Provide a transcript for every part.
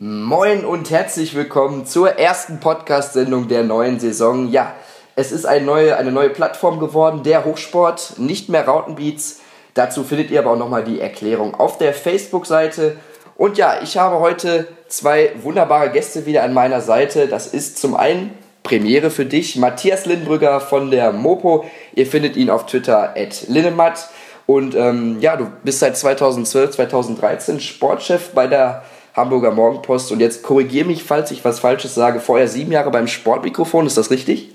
Moin und herzlich willkommen zur ersten Podcast-Sendung der neuen Saison. Ja, es ist eine neue, eine neue Plattform geworden, der Hochsport, nicht mehr Rautenbeats. Dazu findet ihr aber auch nochmal die Erklärung auf der Facebook-Seite. Und ja, ich habe heute zwei wunderbare Gäste wieder an meiner Seite. Das ist zum einen Premiere für dich, Matthias Lindbrügger von der Mopo. Ihr findet ihn auf Twitter at Linnemat. Und ähm, ja, du bist seit 2012, 2013 Sportchef bei der Hamburger Morgenpost. Und jetzt korrigiere mich, falls ich was Falsches sage. Vorher sieben Jahre beim Sportmikrofon, ist das richtig?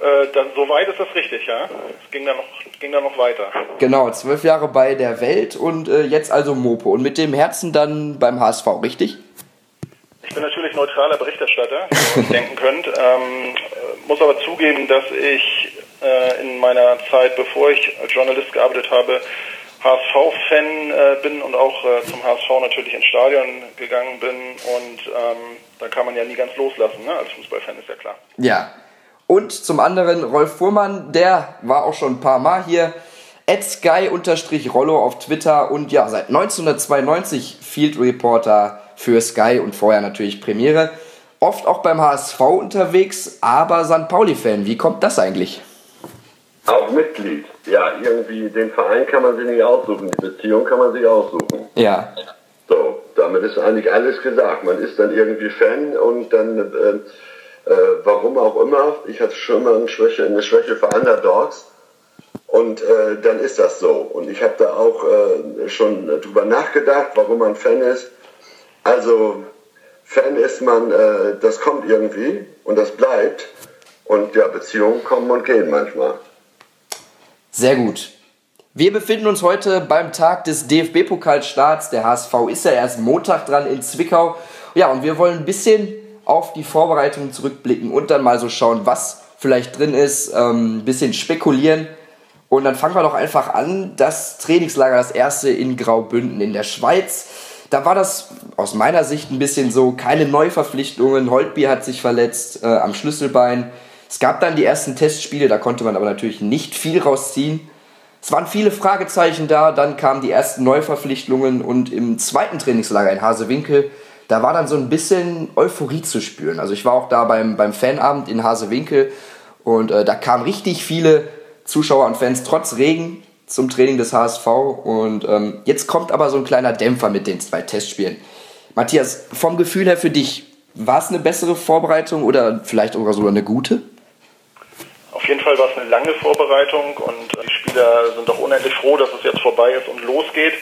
Äh, dann, soweit ist das richtig, ja. Es ging dann noch, ging dann noch weiter. Genau, zwölf Jahre bei der Welt und äh, jetzt also Mopo. Und mit dem Herzen dann beim HSV, richtig? Ich bin natürlich neutraler Berichterstatter, wie ihr denken könnt. Ähm, muss aber zugeben, dass ich äh, in meiner Zeit, bevor ich als Journalist gearbeitet habe, HSV-Fan äh, bin und auch äh, zum HSV natürlich ins Stadion gegangen bin. Und ähm, da kann man ja nie ganz loslassen, ne? als Fußballfan ist ja klar. Ja. Und zum anderen Rolf Fuhrmann, der war auch schon ein paar Mal hier. Sky-Rollo auf Twitter und ja, seit 1992 Field Reporter für Sky und vorher natürlich Premiere. Oft auch beim HSV unterwegs, aber St. Pauli-Fan. Wie kommt das eigentlich? Auch Mitglied. Ja, irgendwie den Verein kann man sich nicht aussuchen, die Beziehung kann man sich aussuchen. Ja. So, damit ist eigentlich alles gesagt. Man ist dann irgendwie Fan und dann, äh, äh, warum auch immer, ich hatte schon mal eine Schwäche, eine Schwäche für Underdogs. Und äh, dann ist das so. Und ich habe da auch äh, schon drüber nachgedacht, warum man Fan ist. Also Fan ist man, äh, das kommt irgendwie und das bleibt. Und ja, Beziehungen kommen und gehen manchmal. Sehr gut. Wir befinden uns heute beim Tag des DFB-Pokalstarts. Der HSV ist ja erst Montag dran in Zwickau. Ja, und wir wollen ein bisschen auf die Vorbereitungen zurückblicken und dann mal so schauen, was vielleicht drin ist, ähm, ein bisschen spekulieren. Und dann fangen wir doch einfach an. Das Trainingslager, das erste in Graubünden in der Schweiz. Da war das aus meiner Sicht ein bisschen so, keine Neuverpflichtungen. Holtbier hat sich verletzt äh, am Schlüsselbein. Es gab dann die ersten Testspiele, da konnte man aber natürlich nicht viel rausziehen. Es waren viele Fragezeichen da, dann kamen die ersten Neuverpflichtungen und im zweiten Trainingslager in Hasewinkel, da war dann so ein bisschen Euphorie zu spüren. Also ich war auch da beim, beim Fanabend in Hasewinkel und äh, da kamen richtig viele Zuschauer und Fans trotz Regen zum Training des HSV und ähm, jetzt kommt aber so ein kleiner Dämpfer mit den zwei Testspielen. Matthias, vom Gefühl her für dich, war es eine bessere Vorbereitung oder vielleicht sogar eine gute? Auf jeden Fall war es eine lange Vorbereitung und die Spieler sind auch unendlich froh, dass es jetzt vorbei ist und losgeht.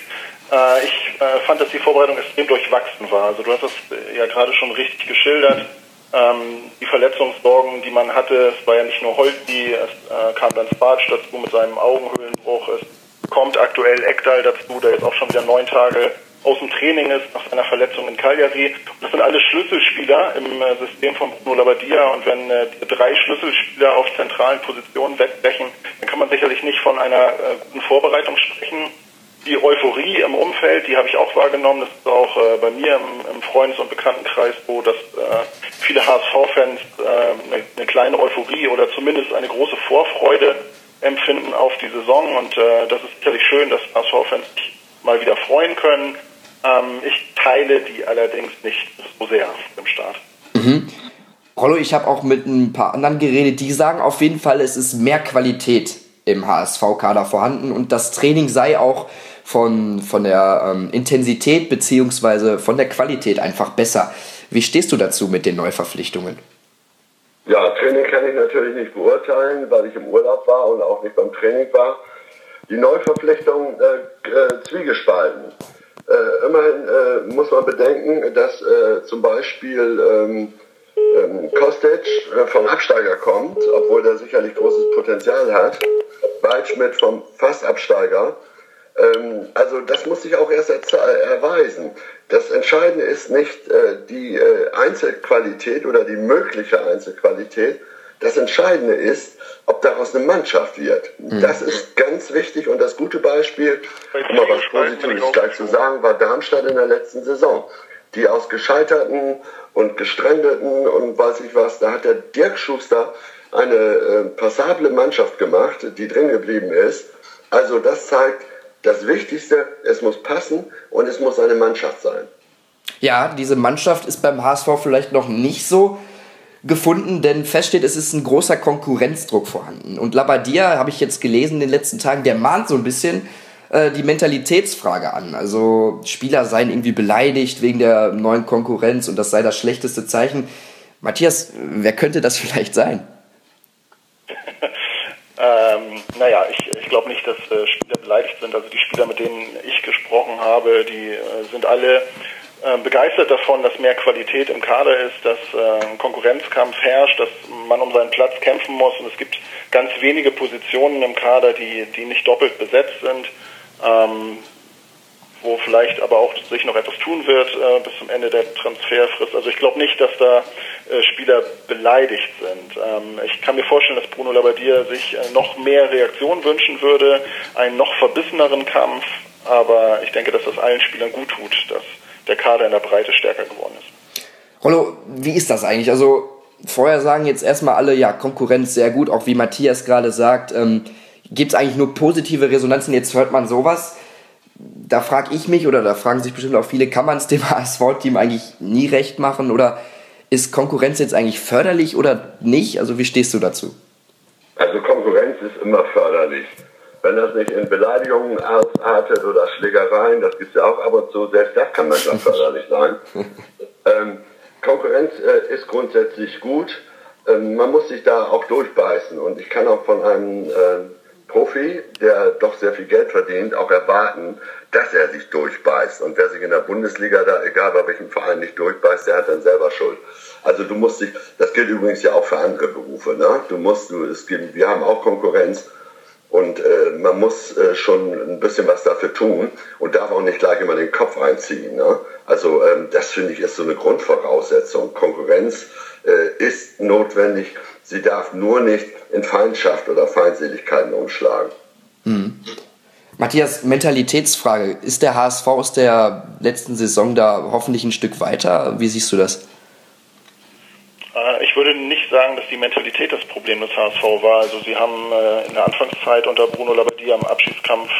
Äh, ich äh, fand, dass die Vorbereitung extrem durchwachsen war. Also du hast es ja gerade schon richtig geschildert. Ähm, die Verletzungssorgen, die man hatte, es war ja nicht nur Holtby, es äh, kam dann Sparch dazu mit seinem Augenhöhlenbruch, es kommt aktuell Ekdal dazu, der jetzt auch schon wieder neun Tage aus dem Training ist nach seiner Verletzung in Cagliari. Das sind alle Schlüsselspieler im äh, System von Bruno Labbadia. Und wenn äh, drei Schlüsselspieler auf zentralen Positionen wegbrechen, dann kann man sicherlich nicht von einer äh, guten Vorbereitung sprechen. Die Euphorie im Umfeld, die habe ich auch wahrgenommen. Das ist auch äh, bei mir im, Freundes- und Bekanntenkreis so, dass viele HSV-Fans äh, eine, eine kleine Euphorie oder zumindest eine große Vorfreude empfinden auf die Saison. Und das ist sicherlich schön, dass HSV-Fans sich mal wieder freuen können. Ähm, ich teile die allerdings nicht so sehr im Start. Mhm. Rollo, ich habe auch mit ein paar anderen geredet, die sagen auf jeden Fall, es ist mehr Qualität im HSV-Kader vorhanden und das Training sei auch von, von der ähm, Intensität bzw. von der Qualität einfach besser. Wie stehst du dazu mit den Neuverpflichtungen? Ja, Training kann ich natürlich nicht beurteilen, weil ich im Urlaub war und auch nicht beim Training war. Die Neuverpflichtung äh, äh, zwiegespalten. Äh, immerhin äh, muss man bedenken, dass äh, zum Beispiel ähm, ähm, Kostic äh, vom Absteiger kommt, obwohl der sicherlich großes Potenzial hat. Waldschmidt vom Fassabsteiger. Ähm, also das muss sich auch erst erweisen. Das Entscheidende ist nicht äh, die äh, Einzelqualität oder die mögliche Einzelqualität. Das Entscheidende ist, ob daraus eine Mannschaft wird. Mhm. Das ist ganz wichtig und das gute Beispiel, um mal was Positives gleich zu sagen, war Darmstadt in der letzten Saison. Die aus Gescheiterten und Gestrandeten und weiß ich was, da hat der Dirk Schuster eine äh, passable Mannschaft gemacht, die drin geblieben ist. Also das zeigt, das Wichtigste, es muss passen und es muss eine Mannschaft sein. Ja, diese Mannschaft ist beim HSV vielleicht noch nicht so gefunden, denn feststeht, es ist ein großer Konkurrenzdruck vorhanden. Und Labadia, habe ich jetzt gelesen in den letzten Tagen, der mahnt so ein bisschen äh, die Mentalitätsfrage an. Also Spieler seien irgendwie beleidigt wegen der neuen Konkurrenz und das sei das schlechteste Zeichen. Matthias, wer könnte das vielleicht sein? ähm, naja, ich, ich glaube nicht, dass äh, Spieler beleidigt sind. Also die Spieler, mit denen ich gesprochen habe, die äh, sind alle begeistert davon, dass mehr Qualität im Kader ist, dass äh, Konkurrenzkampf herrscht, dass man um seinen Platz kämpfen muss und es gibt ganz wenige Positionen im Kader, die, die nicht doppelt besetzt sind, ähm, wo vielleicht aber auch sich noch etwas tun wird äh, bis zum Ende der Transferfrist. Also ich glaube nicht, dass da äh, Spieler beleidigt sind. Ähm, ich kann mir vorstellen, dass Bruno Labbadia sich äh, noch mehr Reaktion wünschen würde, einen noch verbisseneren Kampf, aber ich denke, dass das allen Spielern gut tut, dass der Kader in der Breite stärker geworden ist. Rollo, wie ist das eigentlich? Also vorher sagen jetzt erstmal alle, ja, Konkurrenz sehr gut, auch wie Matthias gerade sagt, ähm, gibt es eigentlich nur positive Resonanzen, jetzt hört man sowas. Da frage ich mich, oder da fragen sich bestimmt auch viele, kann man es dem HSV-Team eigentlich nie recht machen oder ist Konkurrenz jetzt eigentlich förderlich oder nicht? Also wie stehst du dazu? Also Konkurrenz ist immer förderlich. Wenn das nicht in Beleidigungen ausartet oder Schlägereien, das gibt es ja auch ab und zu, selbst das kann manchmal förderlich sein. Ähm, Konkurrenz äh, ist grundsätzlich gut. Ähm, man muss sich da auch durchbeißen. Und ich kann auch von einem äh, Profi, der doch sehr viel Geld verdient, auch erwarten, dass er sich durchbeißt. Und wer sich in der Bundesliga da, egal bei welchem Verein, nicht durchbeißt, der hat dann selber Schuld. Also du musst dich, das gilt übrigens ja auch für andere Berufe, ne? Du musst, du, es gibt, wir haben auch Konkurrenz und äh, man muss äh, schon ein bisschen was dafür tun und darf auch nicht gleich immer den Kopf einziehen. Ne? Also ähm, das finde ich ist so eine Grundvoraussetzung. Konkurrenz äh, ist notwendig. Sie darf nur nicht in Feindschaft oder Feindseligkeiten umschlagen. Hm. Matthias, Mentalitätsfrage. Ist der HSV aus der letzten Saison da hoffentlich ein Stück weiter? Wie siehst du das? Äh, ich würde nicht sagen, dass die Mentalität das Problem des HSV war. Also sie haben äh, in der Anfangszeit unter Bruno Labbadia am Abschiedskampf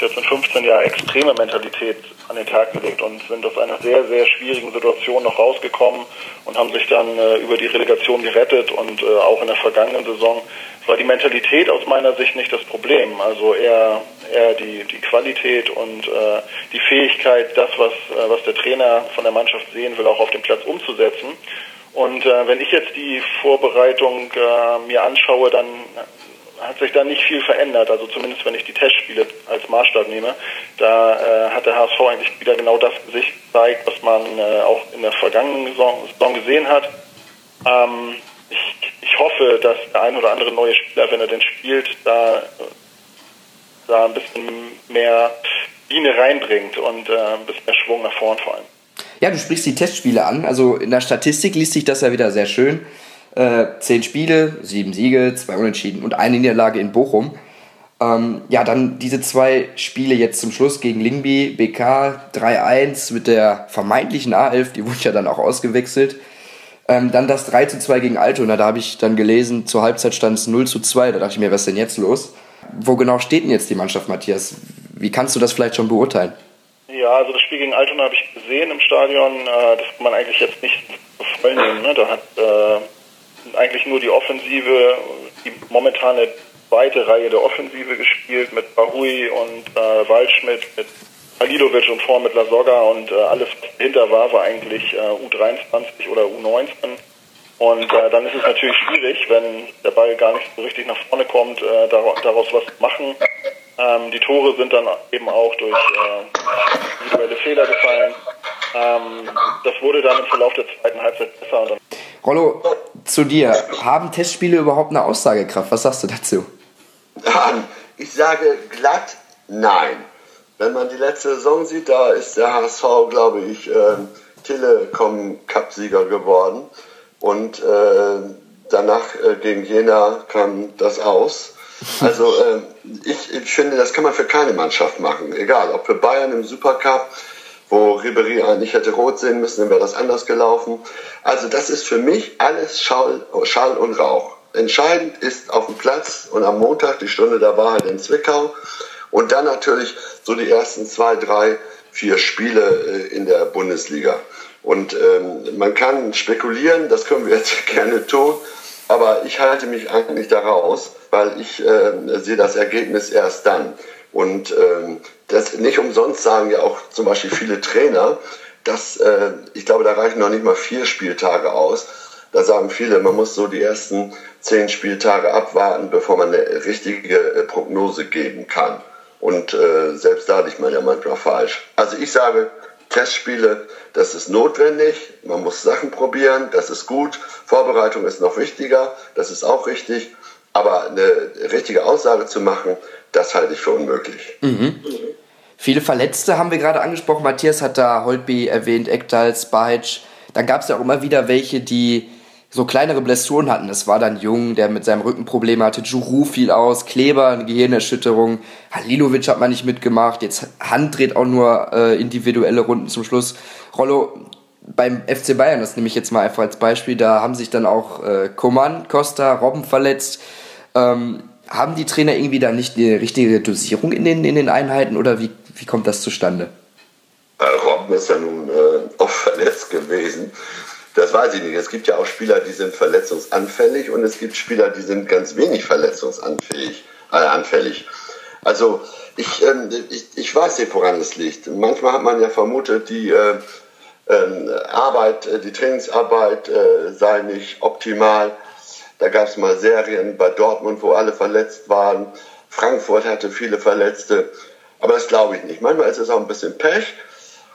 14, 15 Jahre extreme Mentalität an den Tag gelegt und sind aus einer sehr, sehr schwierigen Situation noch rausgekommen und haben sich dann äh, über die Relegation gerettet und auch in der vergangenen Saison war die Mentalität aus meiner Sicht nicht das Problem. Also eher, eher die, die Qualität und äh, die Fähigkeit, das, was, äh, was der Trainer von der Mannschaft sehen will, auch auf dem Platz umzusetzen. Und äh, wenn ich jetzt die Vorbereitung äh, mir anschaue, dann hat sich da nicht viel verändert. Also zumindest wenn ich die Testspiele als Maßstab nehme, da äh, hat der HSV eigentlich wieder genau das Gesicht gezeigt, was man äh, auch in der vergangenen Saison, gesehen hat. Ähm, ich, ich hoffe, dass der ein oder andere neue Spieler, wenn er denn spielt, da, da ein bisschen mehr Biene reinbringt und äh, ein bisschen mehr Schwung nach vorn vor allem. Ja, du sprichst die Testspiele an. Also in der Statistik liest sich das ja wieder sehr schön. Äh, zehn Spiele, sieben Siege, zwei Unentschieden und eine Niederlage in Bochum. Ähm, ja, dann diese zwei Spiele jetzt zum Schluss gegen Lingby, BK 3-1 mit der vermeintlichen A11, die wurde ja dann auch ausgewechselt. Ähm, dann das 3 2 gegen Altona, da habe ich dann gelesen, zur Halbzeit stand es 0 2. Da dachte ich mir, was ist denn jetzt los? Wo genau steht denn jetzt die Mannschaft, Matthias? Wie kannst du das vielleicht schon beurteilen? Ja, also das Spiel gegen Altona habe ich gesehen im Stadion. Äh, das kann man eigentlich jetzt nicht voll nehmen. Ne? Da hat äh, eigentlich nur die Offensive, die momentane zweite Reihe der Offensive gespielt mit Bahui und äh, Waldschmidt, mit Halilovic und vor mit Lasogga und äh, alles, was dahinter war, war eigentlich äh, U23 oder U19. Und äh, dann ist es natürlich schwierig, wenn der Ball gar nicht so richtig nach vorne kommt, daraus was zu machen. Ähm, die Tore sind dann eben auch durch äh, individuelle Fehler gefallen. Ähm, das wurde dann im Verlauf der zweiten Halbzeit besser. Und dann Rollo, zu dir. Haben Testspiele überhaupt eine Aussagekraft? Was sagst du dazu? Ich sage glatt nein. Wenn man die letzte Saison sieht, da ist der HSV, glaube ich, äh, Telekom-Cup-Sieger geworden. Und äh, danach äh, gegen Jena kam das aus. Also äh, ich, ich finde, das kann man für keine Mannschaft machen. Egal, ob für Bayern im Supercup, wo Ribery eigentlich hätte rot sehen müssen, dann wäre das anders gelaufen. Also das ist für mich alles Schall, Schall und Rauch. Entscheidend ist auf dem Platz und am Montag die Stunde der Wahrheit in Zwickau. Und dann natürlich so die ersten zwei, drei vier Spiele in der Bundesliga. Und ähm, man kann spekulieren, das können wir jetzt gerne tun, aber ich halte mich eigentlich daraus, weil ich äh, sehe das Ergebnis erst dann. Und ähm, das nicht umsonst sagen ja auch zum Beispiel viele Trainer, dass äh, ich glaube, da reichen noch nicht mal vier Spieltage aus. Da sagen viele, man muss so die ersten zehn Spieltage abwarten, bevor man eine richtige äh, Prognose geben kann. Und äh, selbst da liegt man ja manchmal falsch. Also ich sage, Testspiele, das ist notwendig. Man muss Sachen probieren, das ist gut. Vorbereitung ist noch wichtiger, das ist auch richtig. Aber eine richtige Aussage zu machen, das halte ich für unmöglich. Mhm. Viele Verletzte haben wir gerade angesprochen. Matthias hat da Holtby erwähnt, Ekdal, Spajic. Dann gab es ja auch immer wieder welche, die so kleinere Blessuren hatten. Es war dann Jung, der mit seinem Rücken Probleme hatte. Juru fiel aus, Kleber, eine Gehirnerschütterung. Halilovic hat man nicht mitgemacht. Jetzt Hand dreht auch nur äh, individuelle Runden zum Schluss. Rollo, beim FC Bayern, das nehme ich jetzt mal einfach als Beispiel, da haben sich dann auch äh, Coman, Costa, Robben verletzt. Ähm, haben die Trainer irgendwie da nicht die richtige Dosierung in den, in den Einheiten oder wie, wie kommt das zustande? Äh, Robben ist ja nun äh, oft verletzt gewesen. Das weiß ich nicht. Es gibt ja auch Spieler, die sind verletzungsanfällig und es gibt Spieler, die sind ganz wenig verletzungsanfällig. Äh, anfällig. Also ich, ähm, ich, ich weiß nicht, woran es liegt. Manchmal hat man ja vermutet, die äh, ähm, Arbeit, äh, die Trainingsarbeit äh, sei nicht optimal. Da gab es mal Serien bei Dortmund, wo alle verletzt waren. Frankfurt hatte viele Verletzte. Aber das glaube ich nicht. Manchmal ist es auch ein bisschen Pech.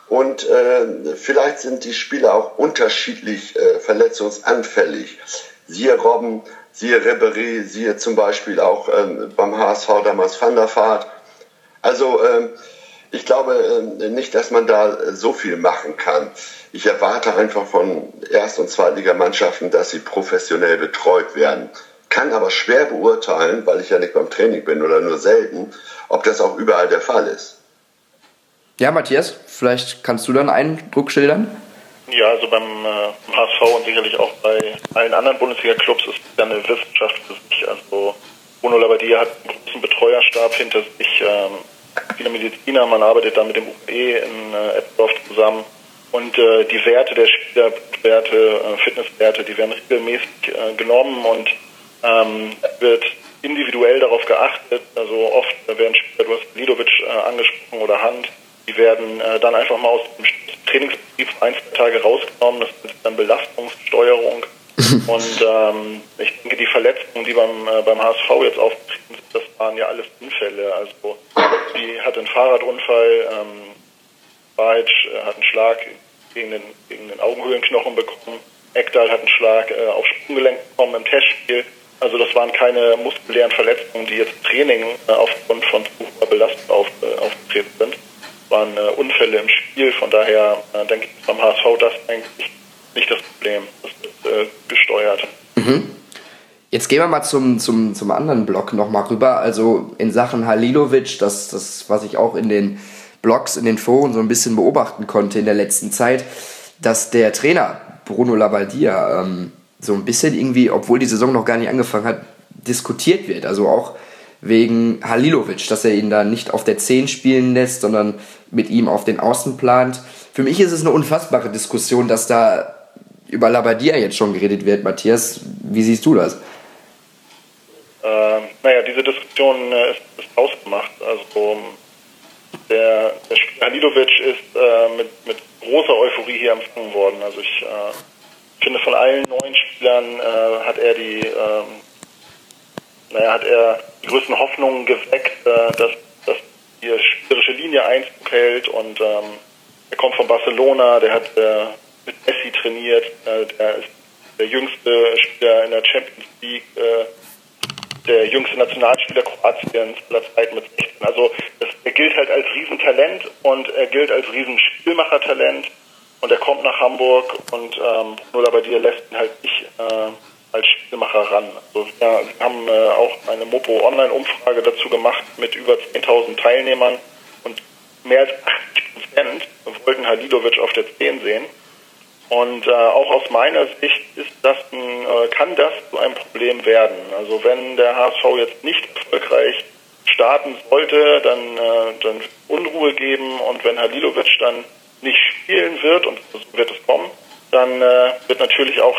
Und äh, vielleicht sind die Spieler auch unterschiedlich äh, verletzungsanfällig. Siehe Robben, siehe Ribery, siehe zum Beispiel auch ähm, beim HSV damals Van der Vaart. Also ähm, ich glaube äh, nicht, dass man da so viel machen kann. Ich erwarte einfach von Erst- und Zweitligamannschaften, dass sie professionell betreut werden. Kann aber schwer beurteilen, weil ich ja nicht beim Training bin oder nur selten, ob das auch überall der Fall ist. Ja, Matthias, vielleicht kannst du dann einen Eindruck schildern? Ja, also beim äh, HSV und sicherlich auch bei allen anderen Bundesliga-Clubs ist es eine Wissenschaft für sich. Also Bruno Labbadia hat einen großen Betreuerstab hinter sich, ähm, viele Mediziner, man arbeitet da mit dem UE in äh, Eppendorf zusammen. Und äh, die Werte der Spieler, Werte, äh, Fitnesswerte, die werden regelmäßig äh, genommen und ähm, wird individuell darauf geachtet. Also oft werden Spieler, du hast Lidovic äh, angesprochen oder Hand, die werden äh, dann einfach mal aus dem Trainingsbetrieb ein, zwei Tage rausgenommen. Das ist dann Belastungssteuerung. Und ähm, ich denke, die Verletzungen, die beim, äh, beim HSV jetzt aufgetreten sind, das waren ja alles Unfälle. Also die hat einen Fahrradunfall, ähm, Bajic äh, hat einen Schlag gegen den, gegen den Augenhöhlenknochen bekommen. Ekdal hat einen Schlag äh, auf Sprunggelenk bekommen im Testspiel. Also das waren keine muskulären Verletzungen, die jetzt Training äh, aufgrund von zu hoher Belastung auf, äh, aufgetreten sind waren äh, Unfälle im Spiel. Von daher äh, denke ich beim HSV das eigentlich nicht das Problem. Das wird äh, gesteuert. Mhm. Jetzt gehen wir mal zum, zum, zum anderen Block nochmal rüber. Also in Sachen Halilovic, das, das, was ich auch in den Blogs, in den Foren so ein bisschen beobachten konnte in der letzten Zeit, dass der Trainer Bruno Lavaldia ähm, so ein bisschen irgendwie, obwohl die Saison noch gar nicht angefangen hat, diskutiert wird. Also auch wegen Halilovic, dass er ihn da nicht auf der 10 spielen lässt, sondern mit ihm auf den Außen plant. Für mich ist es eine unfassbare Diskussion, dass da über Labadia jetzt schon geredet wird. Matthias, wie siehst du das? Äh, naja, diese Diskussion äh, ist, ist, ausgemacht. Also der, der Spieler Halilovic ist äh, mit, mit großer Euphorie hier empfangen worden. Also ich äh, finde, von allen neuen Spielern äh, hat er die ähm, naja, hat er die größten Hoffnungen geweckt, äh, dass, dass die spielerische Linie Einzug hält und ähm, er kommt von Barcelona, der hat äh, mit Messi trainiert, äh, der ist der jüngste Spieler in der Champions League, äh, der jüngste Nationalspieler Kroatiens aller Zeit mit 16. Also das, er gilt halt als Riesentalent und er gilt als Riesenspielmachertalent und er kommt nach Hamburg und ähm, Bruno Labbadia lässt ihn halt nicht äh, als Spielmacher ran. Also wir haben äh, auch eine Mopo Online-Umfrage dazu gemacht mit über 10.000 Teilnehmern und mehr als 80 Prozent wollten Halilovic auf der 10 sehen. Und äh, auch aus meiner Sicht ist das ein, äh, kann das zu einem Problem werden. Also wenn der HSV jetzt nicht erfolgreich starten sollte, dann, äh, dann Unruhe geben und wenn Halilovic dann nicht spielen wird, und so wird es kommen, dann äh, wird natürlich auch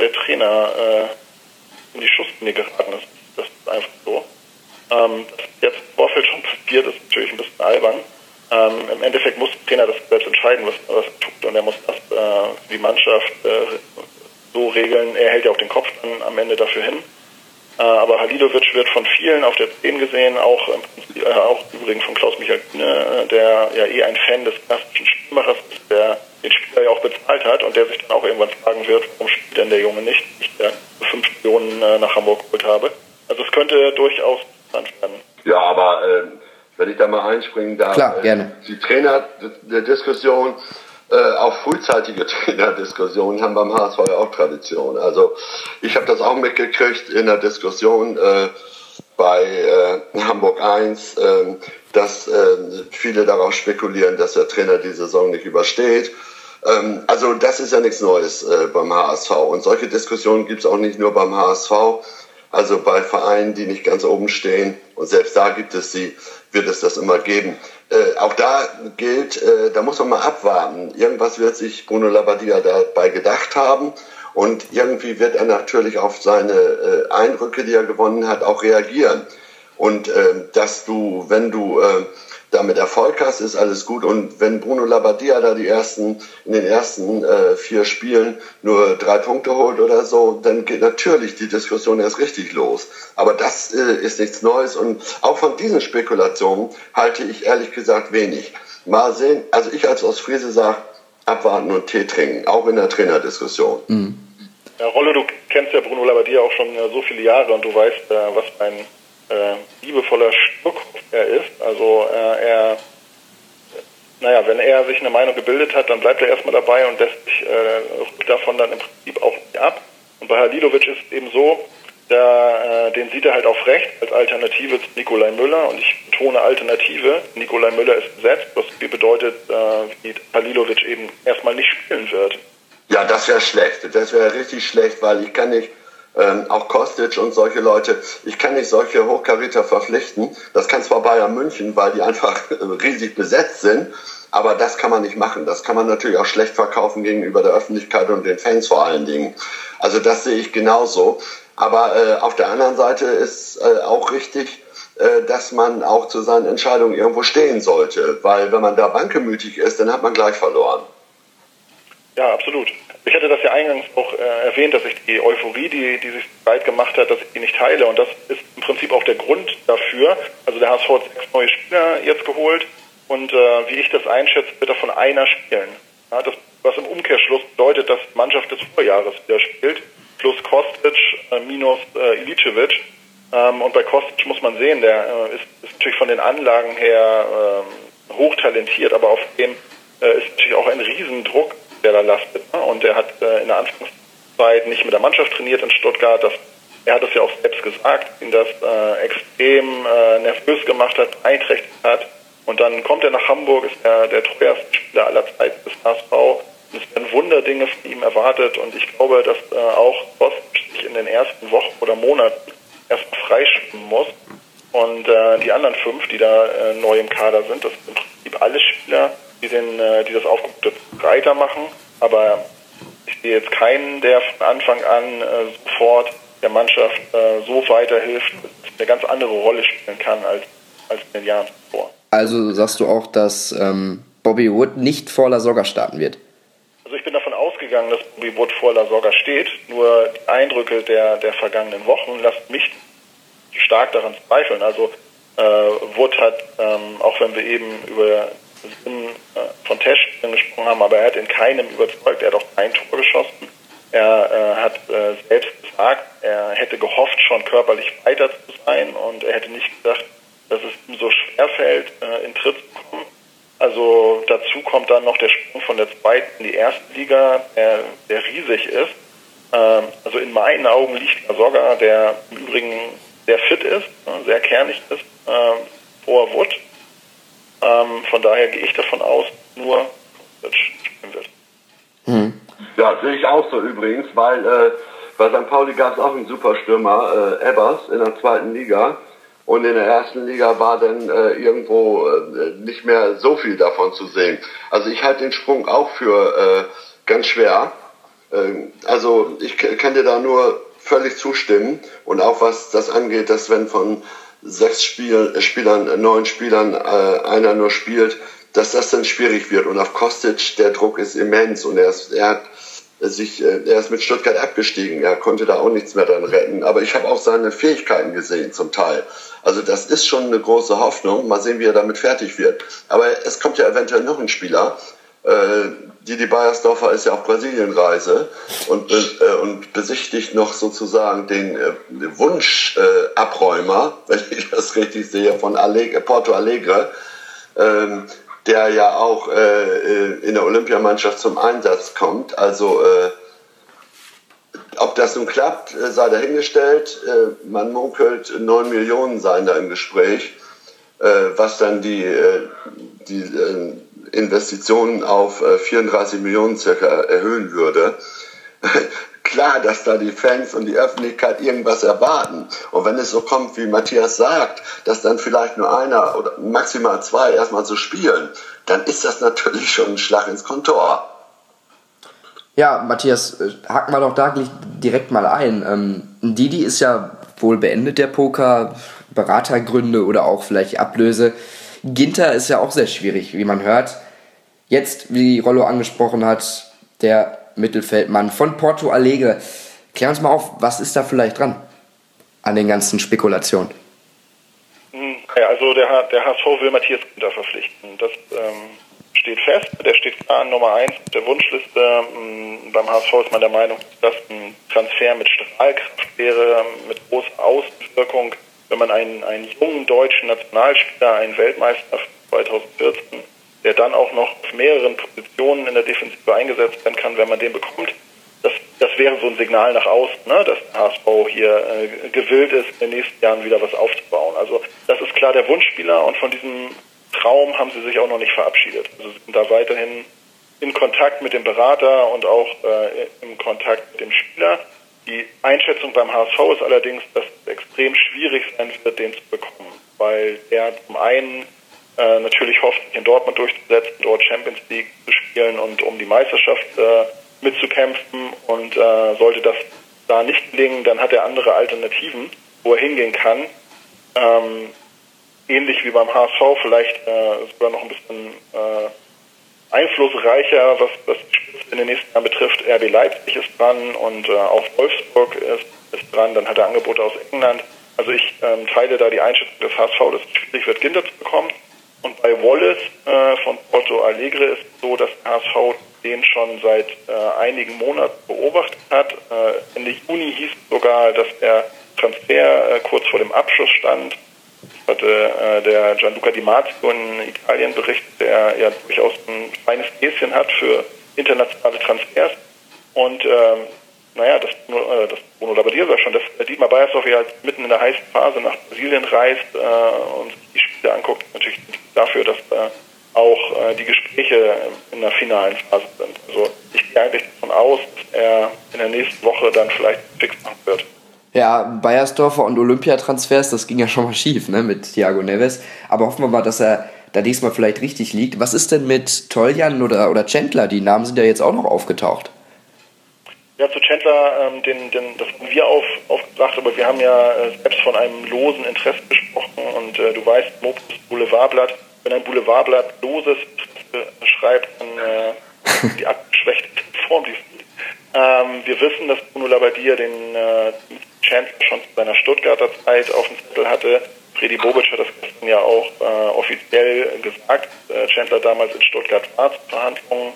der Trainer äh, in die Schusslinie geraten. Das, das ist einfach so. Ähm, dass jetzt im Vorfeld schon passiert, ist natürlich ein bisschen albern. Ähm, Im Endeffekt muss der Trainer das selbst entscheiden, was, er tut, und er muss das äh, die Mannschaft äh, so regeln. Er hält ja auch den Kopf dann am Ende dafür hin. Äh, aber Halilovic wird von vielen auf der 10 gesehen, auch, äh, auch übrigens von Klaus-Michael Kühne, der ja eh ein Fan des klassischen Spielmachers ist, der den Spieler ja auch bezahlt hat und der sich dann auch irgendwann fragen wird, warum spielt denn der Junge nicht, ich der 5 Millionen äh, nach Hamburg geholt habe. Also es könnte durchaus interessant werden. Ja, aber äh, wenn ich da mal einspringen darf, Klar, gerne. die Trainerdiskussion, äh, auch frühzeitige Trainerdiskussionen haben beim HSV ja auch Tradition. Also ich habe das auch mitgekriegt in der Diskussion äh, bei äh, Hamburg 1, äh, dass äh, viele darauf spekulieren, dass der Trainer die Saison nicht übersteht. Ähm, also das ist ja nichts Neues äh, beim HSV. Und solche Diskussionen gibt es auch nicht nur beim HSV. Also bei Vereinen, die nicht ganz oben stehen, und selbst da gibt es sie, wird es das immer geben. Äh, auch da gilt, äh, da muss man mal abwarten. Irgendwas wird sich Bruno Labbadia dabei gedacht haben. Und irgendwie wird er natürlich auf seine äh, Eindrücke, die er gewonnen hat, auch reagieren. Und äh, dass du, wenn du äh, damit Erfolg hast, ist alles gut. Und wenn Bruno Labbadia da die ersten, in den ersten äh, vier Spielen nur drei Punkte holt oder so, dann geht natürlich die Diskussion erst richtig los. Aber das äh, ist nichts Neues und auch von diesen Spekulationen halte ich ehrlich gesagt wenig. Mal sehen, also ich als Ostfriese sage, abwarten und Tee trinken, auch in der Trainerdiskussion. Mhm. Ja, Rollo, du kennst ja Bruno Labbadia auch schon äh, so viele Jahre und du weißt, äh, was ein äh, liebevoller Sturkopf er ist. Also äh, er, naja, wenn er sich eine Meinung gebildet hat, dann bleibt er erstmal dabei und lässt sich äh, davon dann im Prinzip auch nicht ab. Und bei Halilovic ist es eben so, da, äh, den sieht er halt auf rechts als Alternative zu Nikolai Müller und ich betone Alternative. Nikolai Müller ist besetzt, was bedeutet, äh, wie Halilovic eben erstmal nicht spielen wird. Ja, das wäre schlecht. Das wäre richtig schlecht, weil ich kann nicht ähm, auch Kostic und solche Leute. Ich kann nicht solche Hochkaräter verpflichten. Das kann zwar Bayern München, weil die einfach riesig besetzt sind, aber das kann man nicht machen. Das kann man natürlich auch schlecht verkaufen gegenüber der Öffentlichkeit und den Fans vor allen Dingen. Also das sehe ich genauso. Aber äh, auf der anderen Seite ist äh, auch richtig, äh, dass man auch zu seinen Entscheidungen irgendwo stehen sollte. Weil wenn man da bankemütig ist, dann hat man gleich verloren. Ja, absolut. Ich hatte das ja eingangs auch äh, erwähnt, dass ich die Euphorie, die, die sich breit gemacht hat, dass ich die nicht teile. Und das ist im Prinzip auch der Grund dafür. Also der HSV hat sechs neue Spieler jetzt geholt. Und äh, wie ich das einschätze, wird davon einer spielen. Ja, das, was im Umkehrschluss bedeutet, dass die Mannschaft des Vorjahres wieder spielt. Plus Kostic äh, minus äh, Ilicevic. Ähm, und bei Kostic muss man sehen, der äh, ist, ist natürlich von den Anlagen her äh, hochtalentiert, aber auf dem äh, ist natürlich auch ein Riesendruck der da lastet. Und er hat äh, in der Anfangszeit nicht mit der Mannschaft trainiert in Stuttgart. Das, er hat es ja auch selbst gesagt, ihn das äh, extrem äh, nervös gemacht hat, beeinträchtigt hat. Und dann kommt er nach Hamburg, ist er der teuerste Spieler aller Zeiten des HSV. Und es werden Wunderdinge von ihm erwartet. Und ich glaube, dass äh, auch Bost sich in den ersten Wochen oder Monaten erstmal freischwimmen muss. Und äh, die anderen fünf, die da äh, neu im Kader sind, das sind im Prinzip alle Spieler, die, den, äh, die das Aufgebot breiter machen. Aber ich sehe jetzt keinen, der von Anfang an äh, sofort der Mannschaft äh, so weiterhilft, dass eine ganz andere Rolle spielen kann als, als in den Jahren zuvor. Also sagst du auch, dass ähm, Bobby Wood nicht vor La Soga starten wird? Also ich bin davon ausgegangen, dass Bobby Wood vor La Soga steht. Nur die Eindrücke der, der vergangenen Wochen lassen mich stark daran zweifeln. Also äh, Wood hat, ähm, auch wenn wir eben über Sinn äh, von Testspielen gesprochen haben, aber er hat in keinem überzeugt. Er hat auch kein Tor geschossen. Er äh, hat äh, selbst gesagt, er hätte gehofft, schon körperlich weiter zu sein und er hätte nicht gedacht, dass es ihm so schwer fällt, äh, in Tritt zu kommen. Also dazu kommt dann noch der Sprung von der zweiten in die erste Liga, der, der riesig ist. Ähm, also in meinen Augen liegt Soga, der im Übrigen sehr fit ist, sehr kernig ist, äh, vor Wood. Ähm, von daher gehe ich davon aus, nur spielen wird. Mhm. Ja, sehe ich auch so übrigens, weil äh, bei St. Pauli gab es auch einen Superstürmer, äh, Ebbers, in der zweiten Liga. und in der ersten Liga war dann äh, irgendwo äh, nicht mehr so viel davon zu sehen. Also ich halte den Sprung auch für äh, ganz schwer. Ähm, also ich kann dir da nur völlig zustimmen und auch was das angeht, dass wenn von sechs Spiel, äh, Spielern, äh, neun Spielern äh, einer nur spielt, dass das dann schwierig wird. Und auf Kostic, der Druck ist immens und er, ist, er hat sich, äh, er ist mit Stuttgart abgestiegen. Er konnte da auch nichts mehr dran retten. Aber ich habe auch seine Fähigkeiten gesehen zum Teil. Also das ist schon eine große Hoffnung. Mal sehen, wie er damit fertig wird. Aber es kommt ja eventuell noch ein Spieler. Äh, Didi Beiersdorfer ist ja auf Brasilienreise und, äh, und besichtigt noch sozusagen den äh, Wunschabräumer, äh, wenn ich das richtig sehe, von Allegre, Porto Alegre. Ähm, der ja auch äh, äh, in der Olympiamannschaft zum Einsatz kommt. Also äh, ob das nun klappt, äh, sei dahingestellt. Äh, man munkelt, 9 Millionen seien da im Gespräch, äh, was dann die, die Investitionen auf 34 Millionen circa erhöhen würde. Klar, dass da die Fans und die Öffentlichkeit irgendwas erwarten. Und wenn es so kommt, wie Matthias sagt, dass dann vielleicht nur einer oder maximal zwei erstmal so spielen, dann ist das natürlich schon ein Schlag ins Kontor. Ja, Matthias, äh, hacken wir doch da direkt mal ein. Ähm, Didi ist ja wohl beendet, der Poker, Beratergründe oder auch vielleicht Ablöse. Ginter ist ja auch sehr schwierig, wie man hört. Jetzt, wie Rollo angesprochen hat, der Mittelfeldmann von Porto Alegre. Klär uns mal auf, was ist da vielleicht dran an den ganzen Spekulationen? Hm, ja, also der, der HSV will Matthias Ginter verpflichten. Das ähm, steht fest. Der steht klar an Nummer 1 der Wunschliste. Ähm, beim HSV ist man der Meinung, dass ein Transfer mit Strahlkraft wäre, mit großer Außenwirkung. Wenn man einen, einen jungen deutschen Nationalspieler, einen Weltmeister 2014, der dann auch noch auf mehreren Positionen in der Defensive eingesetzt werden kann, wenn man den bekommt. Das, das wäre so ein Signal nach außen, ne, dass der HSV hier äh, gewillt ist, in den nächsten Jahren wieder was aufzubauen. Also das ist klar der Wunschspieler und von diesem Traum haben sie sich auch noch nicht verabschiedet. Also sie sind da weiterhin in Kontakt mit dem Berater und auch äh, im Kontakt mit dem Spieler. Die Einschätzung beim HSV ist allerdings, dass es extrem schwierig sein wird, den zu bekommen, weil der zum einen äh, natürlich hofft, sich in Dortmund durchzusetzen, dort Champions League zu spielen und um die Meisterschaft äh, mitzukämpfen. Und äh, sollte das da nicht gelingen, dann hat er andere Alternativen, wo er hingehen kann. Ähm, ähnlich wie beim HSV, vielleicht äh, sogar noch ein bisschen äh, einflussreicher, was das in den nächsten Jahren betrifft. RB Leipzig ist dran und auch Wolfsburg ist, ist dran. Dann hat er Angebote aus England. Also ich ähm, teile da die Einschätzung des HSV, dass es schwierig wird, Kinder zu bekommen. Und bei Wallace äh, von Porto Alegre ist es so, dass der HSV den schon seit äh, einigen Monaten beobachtet hat. Äh, Ende Juni hieß es sogar, dass der Transfer äh, kurz vor dem Abschluss stand. Das hatte äh, der Gianluca Di Marzio in Italien berichtet, der ja durchaus ein feines Gäschen hat für internationale Transfers. Und ähm, naja, das, äh, das Bruno Labbadia war schon, dass Dietmar Beiersdorf ja mitten in der heißen Phase nach Brasilien reist äh, und sich die Spiele anguckt, natürlich dafür, dass äh, auch äh, die Gespräche in der finalen Phase sind. Also ich gehe eigentlich davon aus, dass er in der nächsten Woche dann vielleicht fix machen wird. Ja, Bayersdorfer und Olympiatransfers, das ging ja schon mal schief, ne, mit Thiago Neves. Aber hoffen wir mal, dass er da diesmal vielleicht richtig liegt. Was ist denn mit Toljan oder, oder Chandler? Die Namen sind ja jetzt auch noch aufgetaucht. Ja, zu Chandler, ähm, den, den, das haben wir auf, aufgebracht, aber wir haben ja äh, selbst von einem losen Interesse gesprochen und äh, du weißt, Mopus Boulevardblatt, wenn ein Boulevardblatt loses äh, schreibt, dann äh, die abgeschwächte Form, die ähm, wir wissen, dass Bruno Labbadia den äh, Chandler schon zu seiner Stuttgarter Zeit auf dem Zettel hatte. Freddy Bobic hat das gestern ja auch äh, offiziell gesagt. Äh, Chandler damals in Stuttgart war zu Verhandlungen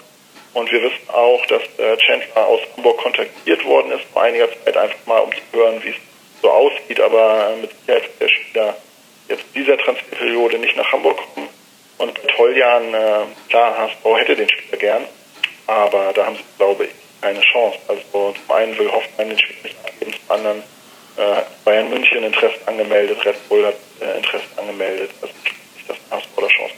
und wir wissen auch, dass äh, Chandler aus Hamburg kontaktiert worden ist vor einiger Zeit, einfach mal um zu hören, wie es so aussieht. Aber äh, mit Sicherheit wird der Spieler jetzt dieser Transferperiode nicht nach Hamburg kommen. Und bei Toljan, äh, klar, HSV hätte den Spieler gern, aber da haben sie, glaube ich, keine Chance. Also zum einen will Hoffmann den Spieler nicht abgeben, zum anderen äh, Bayern München Interesse angemeldet, Red Bull hat äh, Interesse angemeldet. Also nicht, dass HSV da Chance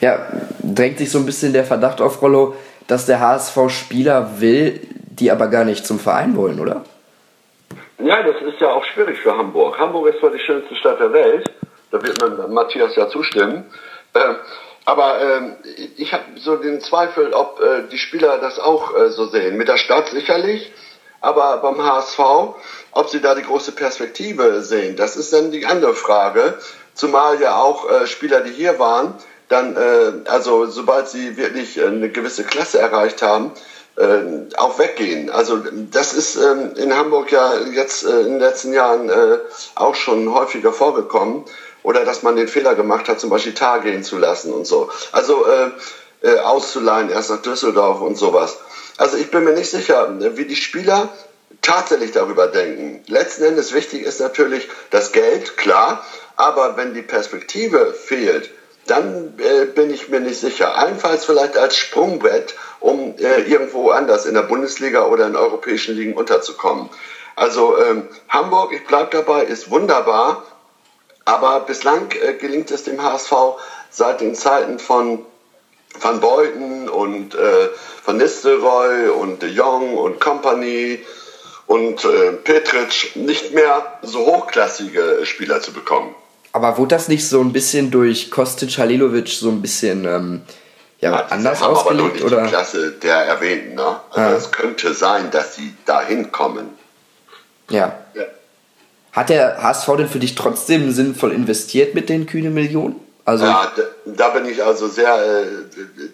Ja, drängt sich so ein bisschen der Verdacht auf Rollo, dass der HSV Spieler will, die aber gar nicht zum Verein wollen, oder? ja, das ist ja auch schwierig für Hamburg. Hamburg ist zwar die schönste Stadt der Welt, da wird man Matthias ja zustimmen. Äh, aber äh, ich habe so den Zweifel, ob äh, die Spieler das auch äh, so sehen. Mit der Stadt sicherlich, aber beim HSV, ob sie da die große Perspektive sehen, das ist dann die andere Frage. Zumal ja auch äh, Spieler, die hier waren, dann, äh, also sobald sie wirklich eine gewisse Klasse erreicht haben, äh, auch weggehen. Also das ist ähm, in Hamburg ja jetzt äh, in den letzten Jahren äh, auch schon häufiger vorgekommen. Oder dass man den Fehler gemacht hat, zum Beispiel Tar gehen zu lassen und so. Also äh, äh, auszuleihen erst nach Düsseldorf und sowas. Also ich bin mir nicht sicher, wie die Spieler tatsächlich darüber denken. Letzten Endes wichtig ist natürlich das Geld, klar, aber wenn die Perspektive fehlt, dann äh, bin ich mir nicht sicher. Allenfalls vielleicht als Sprungbrett, um äh, irgendwo anders in der Bundesliga oder in europäischen Ligen unterzukommen. Also ähm, Hamburg, ich bleibe dabei, ist wunderbar, aber bislang äh, gelingt es dem HSV seit den Zeiten von Van Beuten und äh, Van Nistelrooy und de Jong und Company und äh, Petric nicht mehr so hochklassige Spieler zu bekommen. Aber wurde das nicht so ein bisschen durch Kostic Halilovic so ein bisschen ähm, ja, ja anders haben ausgelegt? Aber nicht oder? die Klasse der Erwähnten. Ne? Also ah. es könnte sein, dass sie dahin kommen. Ja. ja. Hat der HSV denn für dich trotzdem sinnvoll investiert mit den kühnen Millionen? Also ja, da, da bin ich also sehr, äh,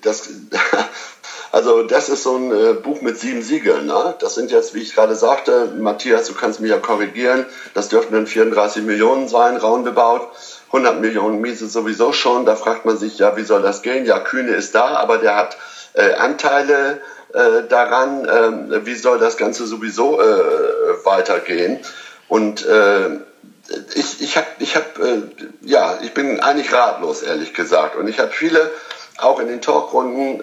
das, also das ist so ein äh, Buch mit sieben Siegeln. Ne? Das sind jetzt, wie ich gerade sagte, Matthias, du kannst mich ja korrigieren, das dürften dann 34 Millionen sein, roundabout. 100 Millionen Miese sowieso schon. Da fragt man sich, ja, wie soll das gehen? Ja, Kühne ist da, aber der hat äh, Anteile äh, daran. Äh, wie soll das Ganze sowieso äh, weitergehen? Und äh, ich, ich habe, ich hab, äh, ja, ich bin eigentlich ratlos, ehrlich gesagt. Und ich habe viele auch in den Talkrunden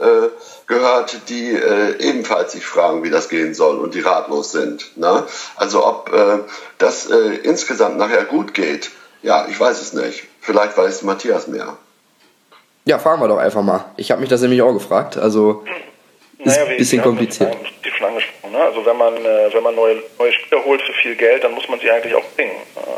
gehört, die äh, ebenfalls sich fragen, wie das gehen soll und die ratlos sind. Ne? Also ob äh, das äh, insgesamt nachher gut geht, ja, ich weiß es nicht. Vielleicht weiß Matthias mehr. Ja, fragen wir doch einfach mal. Ich habe mich das nämlich auch gefragt. Also ist naja, ein bisschen kompliziert. Die schon angesprochen. Ne? Also wenn man äh, wenn man neue neue Spieler holt für viel Geld, dann muss man sie eigentlich auch bringen.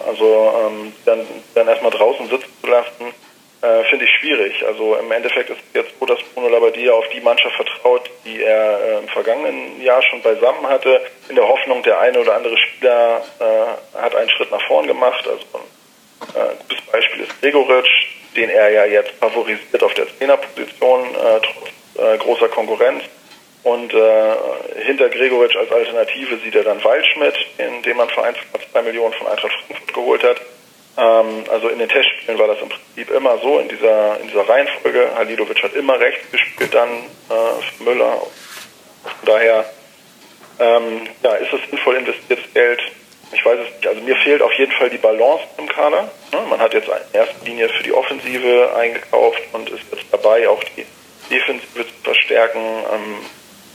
Also ähm, dann dann erstmal draußen sitzen zu lassen äh, finde ich schwierig. Also im Endeffekt ist es jetzt so, dass Bruno Labbadia auf die Mannschaft vertraut, die er äh, im vergangenen Jahr schon beisammen hatte, in der Hoffnung, der eine oder andere Spieler äh, hat einen Schritt nach vorn gemacht. Also ein äh, gutes Beispiel ist Gregoritsch, den er ja jetzt favorisiert auf der Trainerposition, äh, trotz äh, großer Konkurrenz. Und hinter Gregoritsch als Alternative sieht er dann Waldschmidt, in dem man für 1,2 Millionen von Eintracht Frankfurt geholt hat. Ähm, also in den Testspielen war das im Prinzip immer so, in dieser, in dieser Reihenfolge. Halilovic hat immer rechts gespielt, dann äh, Müller. Von daher ähm, ja, ist es sinnvoll investiertes Geld. Ich weiß es nicht. Also mir fehlt auf jeden Fall die Balance im Kader. Ne? Man hat jetzt in erster Linie für die Offensive eingekauft und ist jetzt dabei, auch die Defensive zu verstärken. Ähm,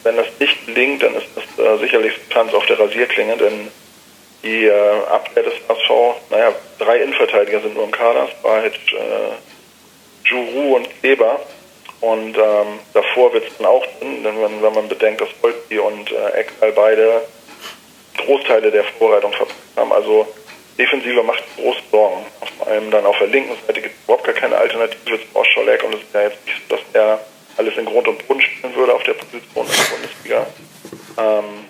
wenn das nicht gelingt, dann ist das äh, sicherlich Tanz auf der Rasierklinge, denn die äh, Abwehr des HSV, naja, drei Innenverteidiger sind nur im Kader, war halt äh, Juru und Kleber. Und ähm, davor wird es dann auch drin, denn wenn, wenn man bedenkt, dass Volki und äh, Eckal beide Großteile der Vorbereitung verpasst haben. Also Defensive macht große Sorgen. Vor allem dann auf der linken Seite gibt es überhaupt gar keine Alternative zu Oscholek und es ist ja jetzt nicht so, dass er alles in Grund und Boden spielen würde auf der Position in der Bundesliga. Ähm,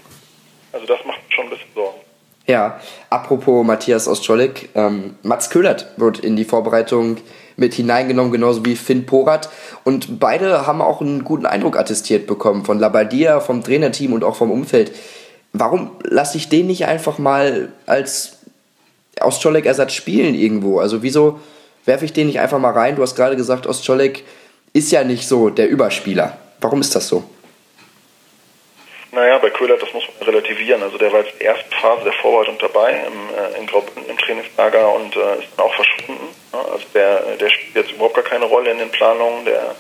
also das macht schon ein bisschen Sorgen. Ja, apropos Matthias Ostscholek, ähm, Mats Köhlert wird in die Vorbereitung mit hineingenommen, genauso wie Finn Porat. Und beide haben auch einen guten Eindruck attestiert bekommen von Labadia, vom Trainerteam und auch vom Umfeld. Warum lasse ich den nicht einfach mal als Ostscholek-Ersatz spielen irgendwo? Also wieso werfe ich den nicht einfach mal rein? Du hast gerade gesagt, Ostscholek ist ja nicht so der Überspieler. Warum ist das so? Naja, bei Köhler, das muss man relativieren. Also der war jetzt die erste Phase der Vorbereitung dabei im, äh, in Graubünden im Trainingslager und äh, ist dann auch verschwunden. Ja, also der, der spielt jetzt überhaupt gar keine Rolle in den Planungen. Der hat,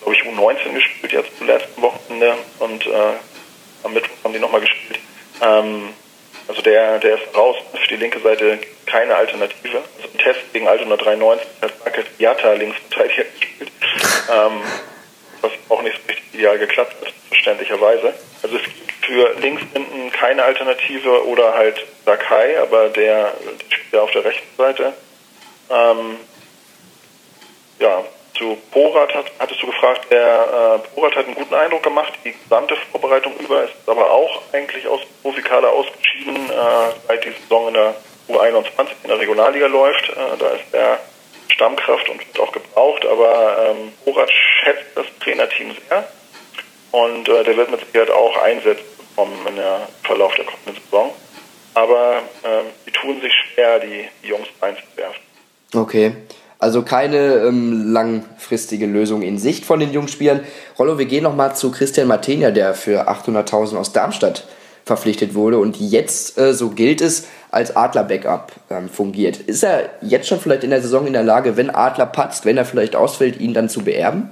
glaube ich, U19 gespielt jetzt zum letzten Wochenende und äh, am Mittwoch haben die nochmal gespielt. Ähm, also der, der ist raus. Für die linke Seite keine Alternative. Also im Test gegen Altona 93 hat Market Jatta Linksverteidiger gespielt. Ähm, was auch nicht so richtig ideal geklappt hat, verständlicherweise. Also es gibt für links hinten keine Alternative oder halt Sakai, aber der, der spielt auf der rechten Seite. Ähm, ja, zu Porat hat, hattest du gefragt, der äh, Porat hat einen guten Eindruck gemacht, die gesamte Vorbereitung über ist aber auch eigentlich aus Profikader ausgeschieden, äh, seit die Saison in der U21 in der Regionalliga läuft. Äh, da ist er Stammkraft und wird auch gebraucht, aber ähm, Porat schätzt das Trainerteam sehr und äh, der wird mit Sicherheit auch Einsätze bekommen der Verlauf der kommenden Saison. Aber ähm, die tun sich schwer, die, die Jungs reinzuwerfen. Okay. Also keine ähm, langfristige Lösung in Sicht von den Jungspielern. Rollo, wir gehen nochmal zu Christian Martenia, der für 800.000 aus Darmstadt verpflichtet wurde und jetzt, äh, so gilt es, als Adler-Backup ähm, fungiert. Ist er jetzt schon vielleicht in der Saison in der Lage, wenn Adler patzt, wenn er vielleicht ausfällt, ihn dann zu beerben?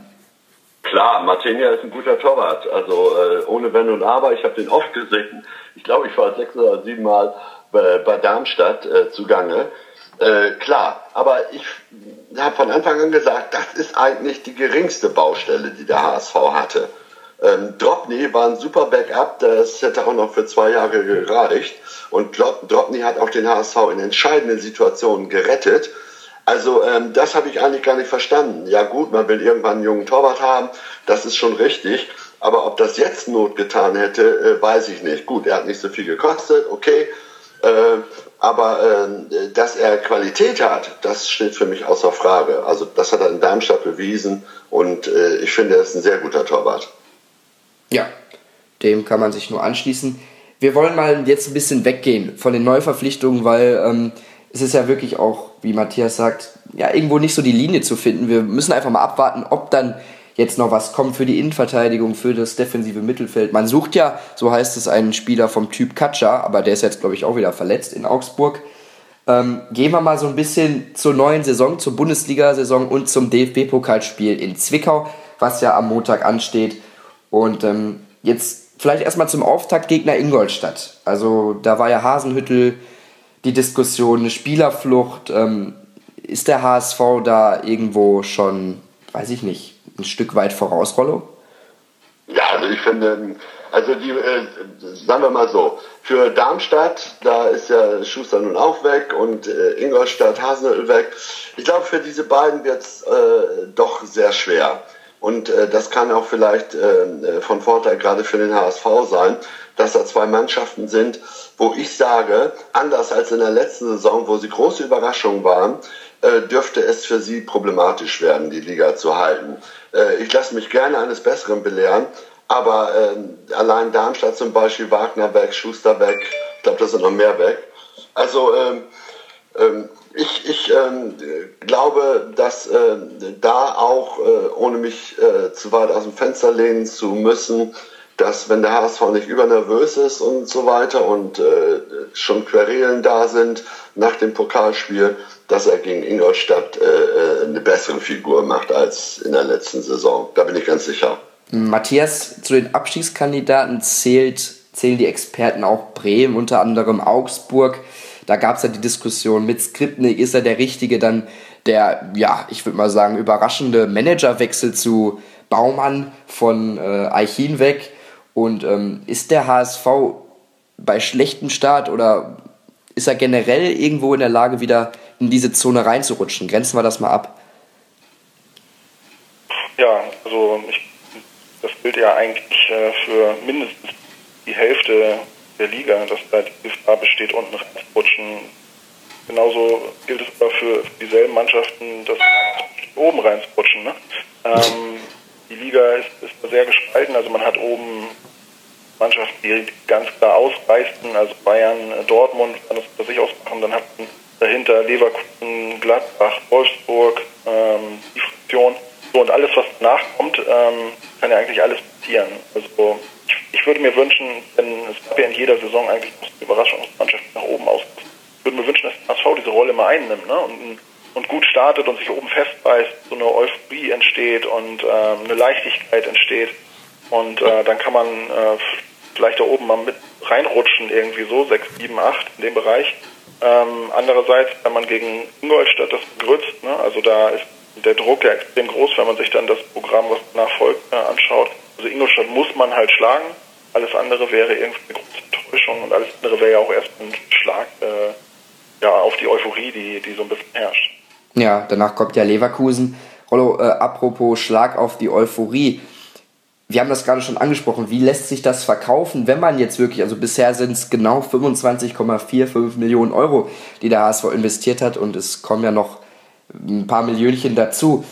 Klar, Martinia ist ein guter Torwart. Also äh, ohne Wenn und Aber. Ich habe den oft gesehen. Ich glaube, ich war sechs oder sieben Mal bei, bei Darmstadt äh, zugange. Äh, klar, aber ich habe von Anfang an gesagt, das ist eigentlich die geringste Baustelle, die der HSV hatte. Ähm, Dropney war ein super Backup, das hätte auch noch für zwei Jahre gereicht. Und Dropney hat auch den HSV in entscheidenden Situationen gerettet. Also ähm, das habe ich eigentlich gar nicht verstanden. Ja gut, man will irgendwann einen jungen Torwart haben, das ist schon richtig. Aber ob das jetzt Not getan hätte, äh, weiß ich nicht. Gut, er hat nicht so viel gekostet, okay. Äh, aber äh, dass er Qualität hat, das steht für mich außer Frage. Also das hat er in Darmstadt bewiesen und äh, ich finde, er ist ein sehr guter Torwart. Ja, dem kann man sich nur anschließen. Wir wollen mal jetzt ein bisschen weggehen von den Neuverpflichtungen, weil ähm, es ist ja wirklich auch, wie Matthias sagt, ja irgendwo nicht so die Linie zu finden. Wir müssen einfach mal abwarten, ob dann jetzt noch was kommt für die Innenverteidigung, für das defensive Mittelfeld. Man sucht ja, so heißt es, einen Spieler vom Typ Katscha, aber der ist jetzt, glaube ich, auch wieder verletzt in Augsburg. Ähm, gehen wir mal so ein bisschen zur neuen Saison, zur Bundesliga-Saison und zum DFB-Pokalspiel in Zwickau, was ja am Montag ansteht. Und ähm, jetzt vielleicht erstmal zum Auftaktgegner Ingolstadt. Also da war ja Hasenhüttel die Diskussion, eine Spielerflucht. Ähm, ist der HSV da irgendwo schon, weiß ich nicht, ein Stück weit voraus, Rollo? Ja, also ich finde, also die, äh, sagen wir mal so, für Darmstadt, da ist ja Schuster nun auch weg und äh, Ingolstadt, Hasenhüttl weg. Ich glaube, für diese beiden wird es äh, doch sehr schwer. Und äh, das kann auch vielleicht äh, von Vorteil gerade für den HSV sein, dass da zwei Mannschaften sind, wo ich sage, anders als in der letzten Saison, wo sie große Überraschungen waren, äh, dürfte es für sie problematisch werden, die Liga zu halten. Äh, ich lasse mich gerne eines Besseren belehren, aber äh, allein Darmstadt zum Beispiel, Wagner weg, Schuster weg, ich glaube, da sind noch mehr weg. Also ähm, ähm, ich, ich ähm, glaube, dass da auch, ohne mich zu weit aus dem Fenster lehnen zu müssen, dass wenn der HSV nicht übernervös ist und so weiter und äh, schon Querelen da sind nach dem Pokalspiel, dass er gegen Ingolstadt äh, äh, eine bessere Figur macht als in der letzten Saison. Da bin ich ganz sicher. Matthias, zu den Abstiegskandidaten zählt, zählen die Experten auch Bremen, unter anderem Augsburg. Da gab es ja die Diskussion mit Skripnik, ist er der Richtige? Dann der, ja, ich würde mal sagen, überraschende Managerwechsel zu Baumann von äh, Eichin weg. Und ähm, ist der HSV bei schlechtem Start oder ist er generell irgendwo in der Lage, wieder in diese Zone reinzurutschen? Grenzen wir das mal ab. Ja, also ich, das gilt ja eigentlich äh, für mindestens die Hälfte der Liga, dass da die Gefahr besteht, unten reinzurutschen. Genauso gilt es aber für dieselben Mannschaften, dass oben reinzurutschen. Ne? Ähm, die Liga ist, ist sehr gespalten, also man hat oben Mannschaften, die ganz klar ausreißen, also Bayern, Dortmund, wenn das unter sich ausmachen, dann hat man dahinter Leverkusen, Gladbach, Wolfsburg, ähm, die Fraktion. So, und alles, was nachkommt, ähm, kann ja eigentlich alles passieren. Also ich, ich würde mir wünschen, denn es gab ja in jeder Saison eigentlich eine Überraschungsmannschaft nach oben aus. Ich würde mir wünschen, dass der HSV diese Rolle mal einnimmt ne? und, und gut startet und sich oben festbeißt, so eine Euphorie entsteht und ähm, eine Leichtigkeit entsteht. Und äh, dann kann man äh, vielleicht da oben mal mit reinrutschen, irgendwie so, 6, 7, 8 in dem Bereich. Ähm, andererseits, wenn man gegen Ingolstadt das grützt, ne, also da ist der Druck ja extrem groß, wenn man sich dann das Programm, was nachfolgt, äh, anschaut. Also Ingolstadt muss man halt schlagen. Alles andere wäre irgendwie eine große Enttäuschung und alles andere wäre ja auch erst ein Schlag äh, ja, auf die Euphorie, die, die so ein bisschen herrscht. Ja, danach kommt ja Leverkusen. Rollo, äh, apropos Schlag auf die Euphorie. Wir haben das gerade schon angesprochen. Wie lässt sich das verkaufen, wenn man jetzt wirklich, also bisher sind es genau 25,45 Millionen Euro, die der HSV investiert hat und es kommen ja noch ein paar Millionchen dazu.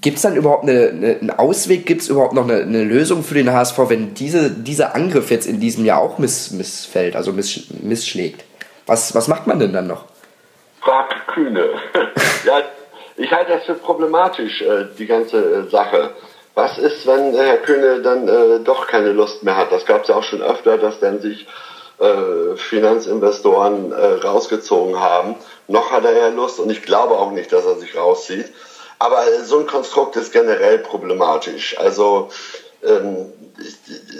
Gibt es dann überhaupt eine, eine, einen Ausweg? Gibt es überhaupt noch eine, eine, Lösung für den HSV, wenn diese, dieser Angriff jetzt in diesem Jahr auch miss, missfällt, also miss, missschlägt? Was, was macht man denn dann noch? Frag Kühne. ja, ich halte das für problematisch, äh, die ganze äh, Sache. Was ist, wenn Herr Kühne dann äh, doch keine Lust mehr hat? Das gab es ja auch schon öfter, dass dann sich äh, Finanzinvestoren äh, rausgezogen haben. Noch hat er ja Lust und ich glaube auch nicht, dass er sich rauszieht. Aber so ein Konstrukt ist generell problematisch. Also ähm,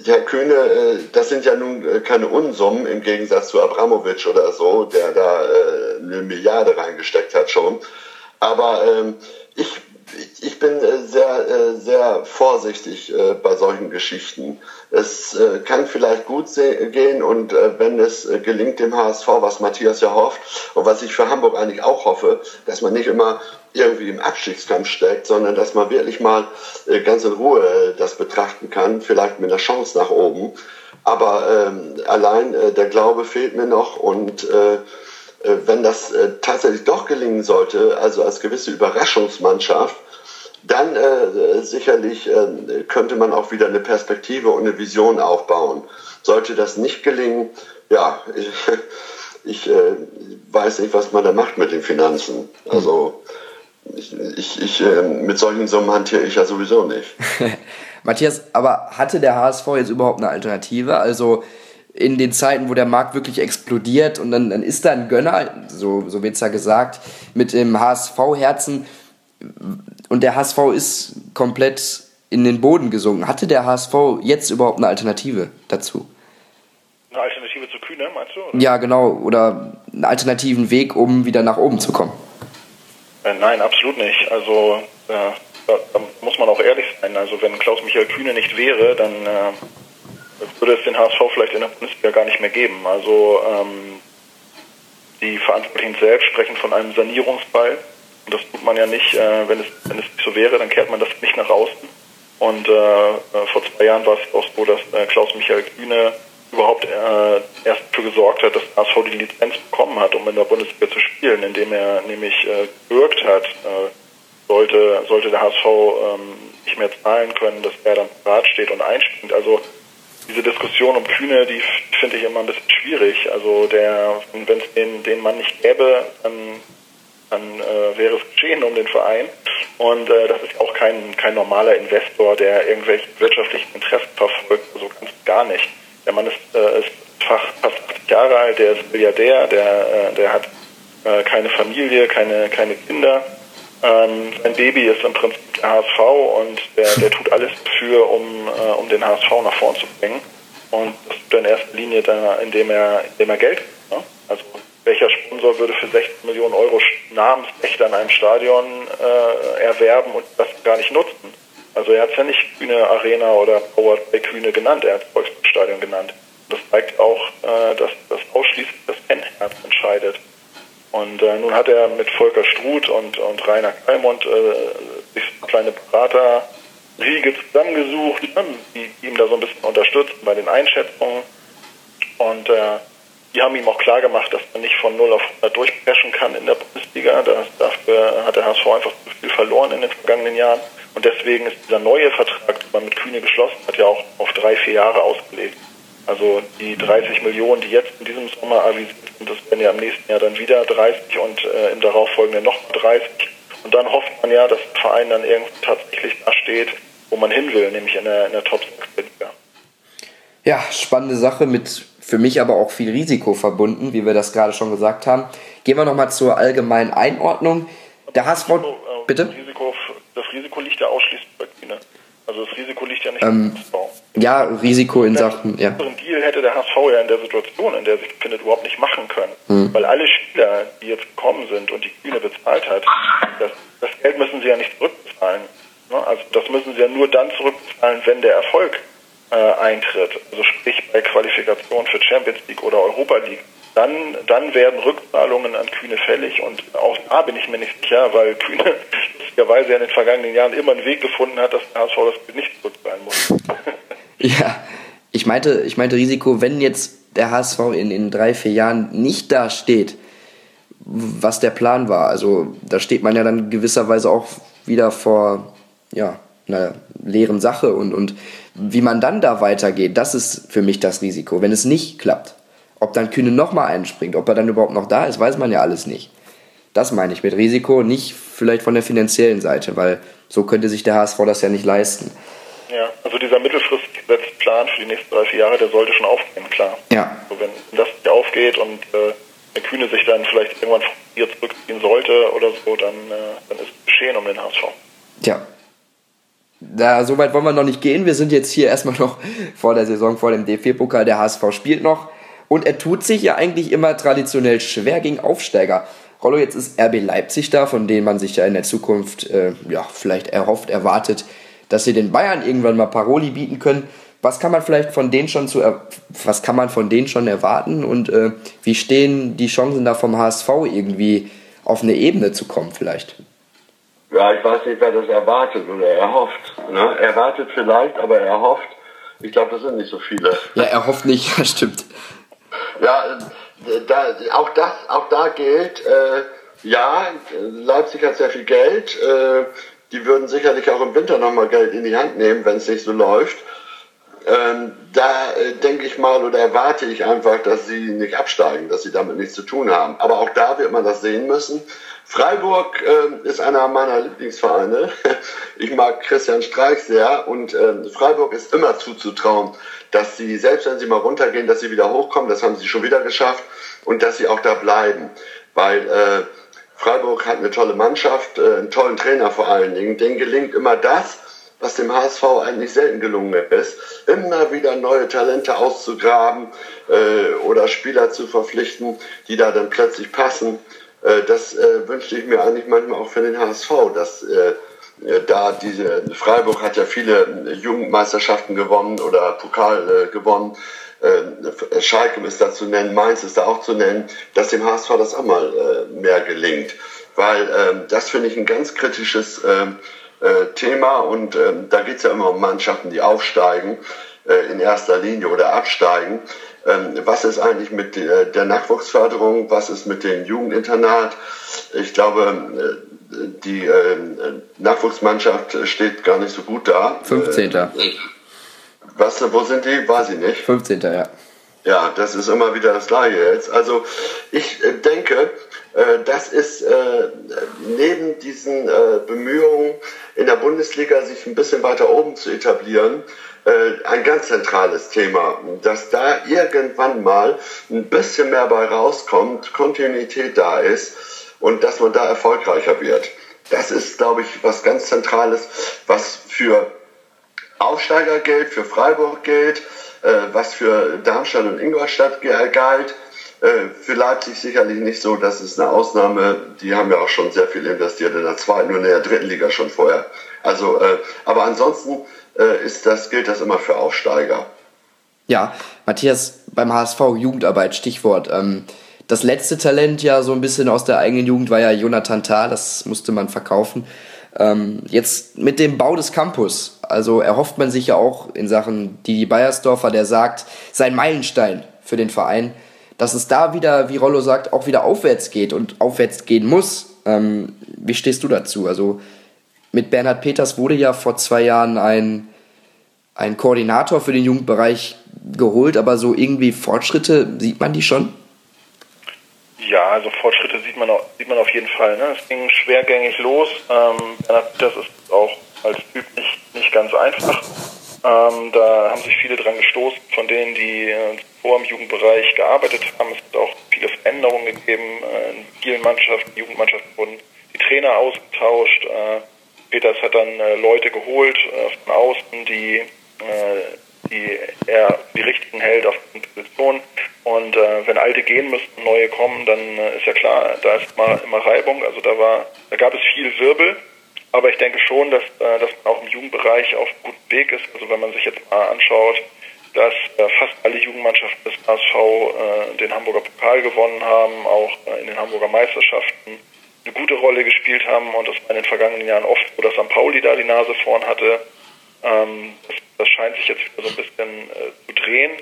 Herr Kühne, äh, das sind ja nun äh, keine Unsummen im Gegensatz zu Abramowitsch oder so, der da äh, eine Milliarde reingesteckt hat schon. Aber ähm, ich ich bin äh, sehr, äh, sehr vorsichtig äh, bei solchen Geschichten. Es kann vielleicht gut gehen und wenn es gelingt dem HSV, was Matthias ja hofft und was ich für Hamburg eigentlich auch hoffe, dass man nicht immer irgendwie im Abstiegskampf steckt, sondern dass man wirklich mal ganz in Ruhe das betrachten kann, vielleicht mit einer Chance nach oben. Aber ähm, allein der Glaube fehlt mir noch und äh, wenn das äh, tatsächlich doch gelingen sollte, also als gewisse Überraschungsmannschaft, dann äh, sicherlich äh, könnte man auch wieder eine Perspektive und eine Vision aufbauen. Sollte das nicht gelingen, ja, ich, ich äh, weiß nicht, was man da macht mit den Finanzen. Also ich, ich, ich äh, mit solchen Summen hantiere ich ja sowieso nicht. Matthias, aber hatte der HSV jetzt überhaupt eine Alternative? Also in den Zeiten, wo der Markt wirklich explodiert und dann, dann ist da ein Gönner, so, so wird es ja gesagt, mit dem HSV-Herzen und der HSV ist komplett in den Boden gesunken. Hatte der HSV jetzt überhaupt eine Alternative dazu? Eine Alternative zu Kühne, meinst du? Oder? Ja, genau. Oder einen alternativen Weg, um wieder nach oben zu kommen? Äh, nein, absolut nicht. Also äh, da, da, muss man auch ehrlich sein. Also wenn Klaus-Michael Kühne nicht wäre, dann äh, würde es den HSV vielleicht in der Bundesliga gar nicht mehr geben. Also ähm, die Verantwortlichen selbst sprechen von einem Sanierungsball. Und das tut man ja nicht, äh, wenn, es, wenn es nicht so wäre, dann kehrt man das nicht nach außen. Und äh, äh vor zwei Jahren war es auch so, dass äh, Klaus-Michael Kühne überhaupt äh, erst dafür gesorgt hat, dass HSV die Lizenz bekommen hat, um in der Bundesliga zu spielen, indem er nämlich äh, gewirkt hat, äh, sollte, sollte der HSV ähm, nicht mehr zahlen können, dass er dann parat steht und einspringt. Also diese Diskussion um Kühne, die finde ich immer ein bisschen schwierig. Also der, wenn es den, den Mann nicht gäbe, dann dann äh, wäre es geschehen um den Verein. Und äh, das ist auch kein, kein normaler Investor, der irgendwelche wirtschaftlichen Interessen verfolgt, so ganz gar nicht. Der Mann ist, äh, ist fast, fast 80 Jahre alt, der ist Milliardär, der, äh, der hat äh, keine Familie, keine, keine Kinder. Ähm, sein Baby ist im Prinzip der HSV und der, der tut alles dafür, um, äh, um den HSV nach vorn zu bringen. Und das tut er in erster Linie, da, indem, er, indem er Geld. Ne? Also welcher Sponsor würde für 16 Millionen Euro Namensrechte an einem Stadion äh, erwerben und das gar nicht nutzen? Also er hat es ja nicht Kühne Arena oder Powered by Kühne genannt, er hat Volksstadion genannt. Das zeigt auch, äh, dass das ausschließlich das Fanherz entscheidet. Und äh, nun hat er mit Volker Struth und, und Rainer Kalmund äh, sich kleine Beraterriege zusammengesucht, ne, die ihm da so ein bisschen unterstützen bei den Einschätzungen. Und äh, die haben ihm auch klar gemacht, dass man nicht von 0 auf 100 durchpreschen kann in der Bundesliga. Das, dafür hat der HSV einfach zu viel verloren in den vergangenen Jahren. Und deswegen ist dieser neue Vertrag, den man mit Kühne geschlossen hat, ja auch auf drei, vier Jahre ausgelegt. Also die 30 Millionen, die jetzt in diesem Sommer avisiert sind, das werden ja im nächsten Jahr dann wieder 30 und äh, im darauffolgenden noch 30. Und dann hofft man ja, dass der Verein dann irgendwo tatsächlich da steht, wo man hin will, nämlich in der, in der Top 6 Liga. Ja, spannende Sache mit für mich aber auch viel Risiko verbunden, wie wir das gerade schon gesagt haben. Gehen wir nochmal zur allgemeinen Einordnung. Der HSV, Risiko, äh, bitte? Risiko, das Risiko liegt ja ausschließlich bei China. Also das Risiko liegt ja nicht ähm, HSV. Ja, Risiko in Sachen, ja. Einen Deal hätte der HSV ja in der Situation, in der sich befindet, überhaupt nicht machen können. Hm. Weil alle Spieler, die jetzt gekommen sind und die Kühne bezahlt hat, das, das Geld müssen sie ja nicht zurückbezahlen. Ne? Also das müssen sie ja nur dann zurückbezahlen, wenn der Erfolg äh, eintritt, also sprich bei Qualifikation für Champions League oder Europa League. Dann, dann werden Rückzahlungen an Kühne fällig. Und auch da bin ich mir nicht sicher, weil Kühne lustigerweise in den vergangenen Jahren immer einen Weg gefunden hat, dass der HSV das nicht zurückzahlen muss. ja, ich meinte, ich meinte Risiko, wenn jetzt der HSV in, in drei, vier Jahren nicht da steht, was der Plan war. Also da steht man ja dann gewisserweise auch wieder vor ja, einer leeren Sache und, und wie man dann da weitergeht, das ist für mich das Risiko, wenn es nicht klappt. Ob dann Kühne nochmal einspringt, ob er dann überhaupt noch da ist, weiß man ja alles nicht. Das meine ich mit Risiko, nicht vielleicht von der finanziellen Seite, weil so könnte sich der HSV das ja nicht leisten. Ja, also dieser mittelfristige Plan für die nächsten drei, vier Jahre, der sollte schon aufgehen, klar. Ja. Also wenn das nicht aufgeht und äh, der Kühne sich dann vielleicht irgendwann hier zurückziehen sollte oder so, dann, äh, dann ist es geschehen um den HSV. Tja. Da, so weit wollen wir noch nicht gehen. Wir sind jetzt hier erstmal noch vor der Saison, vor dem DFB-Pokal. Der HSV spielt noch. Und er tut sich ja eigentlich immer traditionell schwer gegen Aufsteiger. Rollo, jetzt ist RB Leipzig da, von denen man sich ja in der Zukunft äh, ja, vielleicht erhofft, erwartet, dass sie den Bayern irgendwann mal Paroli bieten können. Was kann man vielleicht von denen schon zu was kann man von denen schon erwarten und äh, wie stehen die Chancen da vom HSV irgendwie auf eine Ebene zu kommen vielleicht? Ja, ich weiß nicht, wer das erwartet oder erhofft. Ne? Erwartet vielleicht, aber erhofft. Ich glaube, das sind nicht so viele. Ja, er hofft nicht, das stimmt. Ja, da, auch, das, auch da gilt, äh, ja, Leipzig hat sehr viel Geld. Äh, die würden sicherlich auch im Winter nochmal Geld in die Hand nehmen, wenn es nicht so läuft. Ähm, da äh, denke ich mal oder erwarte ich einfach, dass sie nicht absteigen, dass sie damit nichts zu tun haben. Aber auch da wird man das sehen müssen. Freiburg äh, ist einer meiner Lieblingsvereine. Ich mag Christian Streich sehr und äh, Freiburg ist immer zuzutrauen, dass sie, selbst wenn sie mal runtergehen, dass sie wieder hochkommen. Das haben sie schon wieder geschafft und dass sie auch da bleiben. Weil äh, Freiburg hat eine tolle Mannschaft, äh, einen tollen Trainer vor allen Dingen. Denen gelingt immer das, was dem HSV eigentlich selten gelungen ist, immer wieder neue Talente auszugraben äh, oder Spieler zu verpflichten, die da dann plötzlich passen. Äh, das äh, wünschte ich mir eigentlich manchmal auch für den HSV, dass äh, da diese Freiburg hat ja viele Jugendmeisterschaften gewonnen oder Pokal äh, gewonnen. Äh, Schalke ist da zu nennen, Mainz ist da auch zu nennen, dass dem HSV das auch mal äh, mehr gelingt. Weil ähm, das finde ich ein ganz kritisches ähm, äh, Thema und ähm, da geht es ja immer um Mannschaften, die aufsteigen äh, in erster Linie oder absteigen. Ähm, was ist eigentlich mit äh, der Nachwuchsförderung? Was ist mit dem Jugendinternat? Ich glaube, äh, die äh, Nachwuchsmannschaft steht gar nicht so gut da. 15. Was, wo sind die? Weiß ich nicht. 15. ja. Ja, das ist immer wieder das Gleiche jetzt. Also ich denke, das ist neben diesen Bemühungen in der Bundesliga sich ein bisschen weiter oben zu etablieren, ein ganz zentrales Thema, dass da irgendwann mal ein bisschen mehr bei rauskommt, Kontinuität da ist und dass man da erfolgreicher wird. Das ist, glaube ich, was ganz Zentrales, was für Aufsteiger gilt, für Freiburg gilt, äh, was für Darmstadt und Ingolstadt galt. Äh, für Leipzig sicherlich nicht so, das ist eine Ausnahme. Die haben ja auch schon sehr viel investiert in der zweiten und in der dritten Liga schon vorher. Also, äh, aber ansonsten äh, ist das, gilt das immer für Aufsteiger. Ja, Matthias, beim HSV Jugendarbeit, Stichwort. Ähm, das letzte Talent ja so ein bisschen aus der eigenen Jugend war ja Jonathan Tah, das musste man verkaufen. Ähm, jetzt mit dem Bau des Campus, also erhofft man sich ja auch in Sachen Didi Beiersdorfer, der sagt, sein Meilenstein für den Verein, dass es da wieder, wie Rollo sagt, auch wieder aufwärts geht und aufwärts gehen muss. Ähm, wie stehst du dazu? Also mit Bernhard Peters wurde ja vor zwei Jahren ein, ein Koordinator für den Jugendbereich geholt, aber so irgendwie Fortschritte, sieht man die schon? Ja, also Fortschritte sieht man, sieht man auf jeden Fall. Ne? Es ging schwergängig los. Ähm, Bernhard Peters ist auch als Typ nicht, nicht ganz einfach. Ähm, da haben sich viele dran gestoßen, von denen, die äh, vor im Jugendbereich gearbeitet haben. Es hat auch viele Veränderungen gegeben. Äh, in vielen Mannschaften, Jugendmannschaften wurden die Trainer ausgetauscht. Äh, Peters hat dann äh, Leute geholt äh, von außen, die, die er die richtigen hält auf den Positionen. Und wenn alte gehen müssten, neue kommen, dann ist ja klar, da ist immer, immer Reibung. Also da war, da gab es viel Wirbel. Aber ich denke schon, dass, äh, dass man auch im Jugendbereich auf guten Weg ist. Also wenn man sich jetzt mal anschaut, dass äh, fast alle Jugendmannschaften des HSV äh, den Hamburger Pokal gewonnen haben, auch äh, in den Hamburger Meisterschaften eine gute Rolle gespielt haben und das war in den vergangenen Jahren oft so, dass St. Pauli da die Nase vorn hatte. Ähm, das, das, scheint sich jetzt wieder so ein bisschen äh, zu drehen.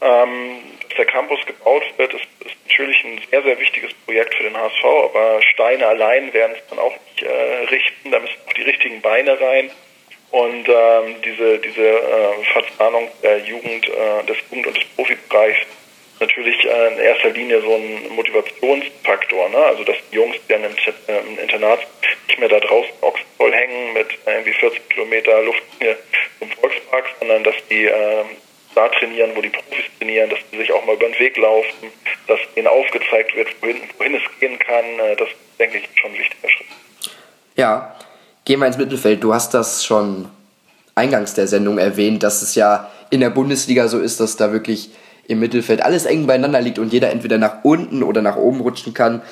Ähm, dass der Campus gebaut wird, ist, ist, natürlich ein sehr, sehr wichtiges Projekt für den HSV, aber Steine allein werden es dann auch nicht äh, richten. Da müssen auch die richtigen Beine rein. Und ähm, diese, diese äh, Verzahnung der Jugend, äh, des Jugend- und des Profibereichs natürlich äh, in erster Linie so ein Motivationsfaktor. Ne? Also dass die Jungs, die dann im, im Internat nicht mehr da draußen voll hängen mit irgendwie 40 Kilometer Luftlinie zum Volkspark, sondern dass die äh, da trainieren, wo die Profis trainieren, dass die sich auch mal über den Weg laufen, dass ihnen aufgezeigt wird, wohin, wohin es gehen kann. Äh, das denke ich schon ein wichtiger Schritt. Ja, gehen wir ins Mittelfeld. Du hast das schon eingangs der Sendung erwähnt, dass es ja in der Bundesliga so ist, dass da wirklich im Mittelfeld alles eng beieinander liegt und jeder entweder nach unten oder nach oben rutschen kann.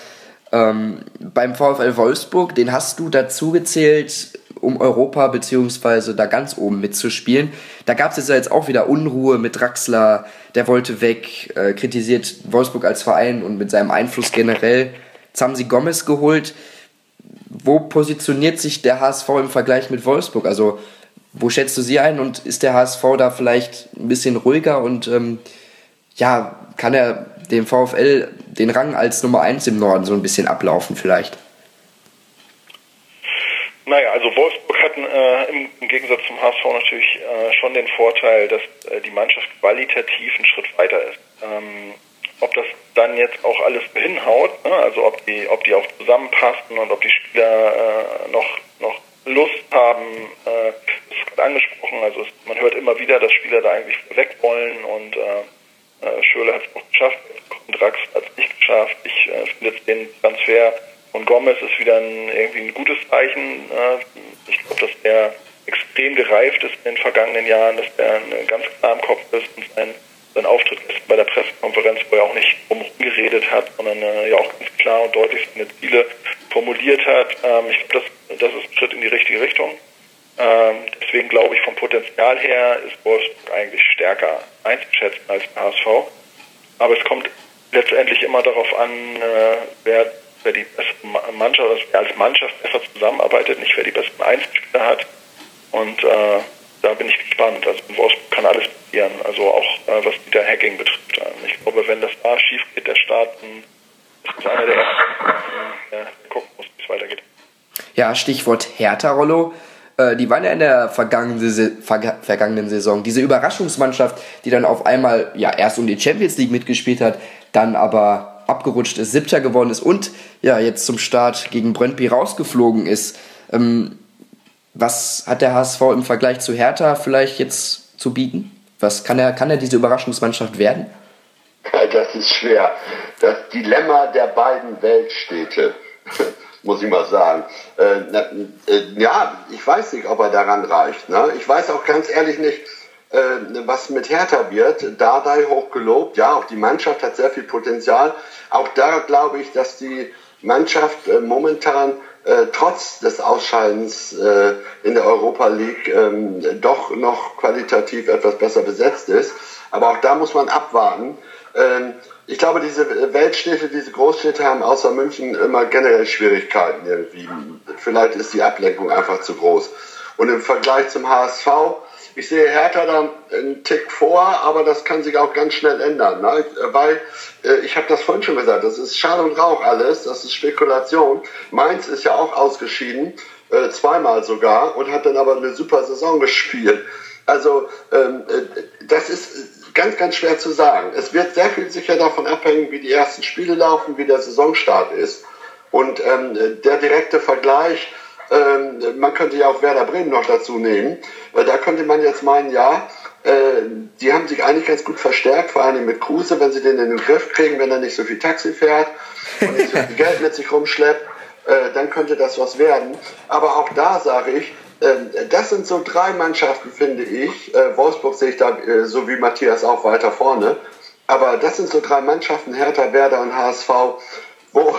Ähm, beim VfL Wolfsburg, den hast du dazu gezählt, um Europa beziehungsweise da ganz oben mitzuspielen. Da gab es jetzt auch wieder Unruhe mit Draxler, der wollte weg, äh, kritisiert Wolfsburg als Verein und mit seinem Einfluss generell. Jetzt haben sie Gomez geholt. Wo positioniert sich der HSV im Vergleich mit Wolfsburg? Also, wo schätzt du sie ein und ist der HSV da vielleicht ein bisschen ruhiger und ähm, ja, kann er dem VfL den Rang als Nummer 1 im Norden so ein bisschen ablaufen vielleicht? Naja, also Wolfsburg hat äh, im, Gegensatz zum HSV natürlich äh, schon den Vorteil, dass äh, die Mannschaft qualitativ einen Schritt weiter ist. Ähm, ob das dann jetzt auch alles hinhaut, ne? also ob die, ob die auch zusammenpassen und ob die Spieler äh, noch, noch Lust haben, äh, das ist gerade angesprochen, also es, man hört immer wieder, dass Spieler da eigentlich weg wollen und äh, äh, Schöle hat es auch geschafft, Drax hat es nicht geschafft. Ich finde jetzt den Transfer von Gomez ist wieder ein, irgendwie ein gutes Zeichen. Äh, ich glaube, dass der extrem gereift ist in den vergangenen Jahren, dass der ganz klar im Kopf ist und sein, sein Auftritt bei der Pressekonferenz, wo er auch nicht rumgeredet hat, sondern äh, ja auch ganz klar und deutlich seine Ziele formuliert hat. Ähm, ich glaube, das, das ist ein Schritt in die richtige Richtung. Ähm, deswegen glaube ich, vom Potenzial her ist Wolfsburg eigentlich stärker einzuschätzen als der HSV. Aber es kommt letztendlich immer darauf an, äh, wer, wer die beste Mannschaft, also wer als Mannschaft besser zusammenarbeitet, nicht wer die besten Einzelspieler hat. Und äh, da bin ich gespannt. Also in Wolfsburg kann alles passieren, also auch äh, was Dieter Hacking betrifft. Ähm, ich glaube, wenn das da schief geht, der Starten, ist einer der ersten, der gucken muss, wie es weitergeht. Ja, Stichwort Hertha, Rollo. Äh, die waren ja in der vergangenen Saison diese Überraschungsmannschaft, die dann auf einmal ja erst um die Champions League mitgespielt hat, dann aber abgerutscht ist, siebter geworden ist und ja jetzt zum Start gegen Brøndby rausgeflogen ist. Ähm, was hat der HSV im Vergleich zu Hertha vielleicht jetzt zu bieten? Was kann er, kann er diese Überraschungsmannschaft werden? Das ist schwer. Das Dilemma der beiden Weltstädte muss ich mal sagen. Äh, äh, ja, ich weiß nicht, ob er daran reicht. Ne? Ich weiß auch ganz ehrlich nicht, was mit Hertha wird. Dardai hochgelobt, ja, auch die Mannschaft hat sehr viel Potenzial. Auch da glaube ich, dass die Mannschaft äh, momentan äh, trotz des Ausscheidens äh, in der Europa League ähm, doch noch qualitativ etwas besser besetzt ist. Aber auch da muss man abwarten. Ähm, ich glaube, diese Weltstädte, diese Großstädte haben außer München immer generell Schwierigkeiten irgendwie. Vielleicht ist die Ablenkung einfach zu groß. Und im Vergleich zum HSV, ich sehe Hertha dann einen Tick vor, aber das kann sich auch ganz schnell ändern. Ne? Weil, äh, ich habe das vorhin schon gesagt, das ist Schall und Rauch alles, das ist Spekulation. Mainz ist ja auch ausgeschieden, äh, zweimal sogar, und hat dann aber eine super Saison gespielt. Also ähm, äh, das ist ganz, ganz schwer zu sagen. Es wird sehr viel sicher davon abhängen, wie die ersten Spiele laufen, wie der Saisonstart ist. Und ähm, der direkte Vergleich, man könnte ja auch Werder Bremen noch dazu nehmen. Äh, da könnte man jetzt meinen, ja, äh, die haben sich eigentlich ganz gut verstärkt, vor allem mit Kruse, wenn sie den in den Griff kriegen, wenn er nicht so viel Taxi fährt und nicht so viel Geld mit sich rumschleppt, äh, dann könnte das was werden. Aber auch da sage ich, ähm, das sind so drei Mannschaften, finde ich. Äh, Wolfsburg sehe ich da so wie Matthias auch weiter vorne. Aber das sind so drei Mannschaften, Hertha, Werder und HSV, wo,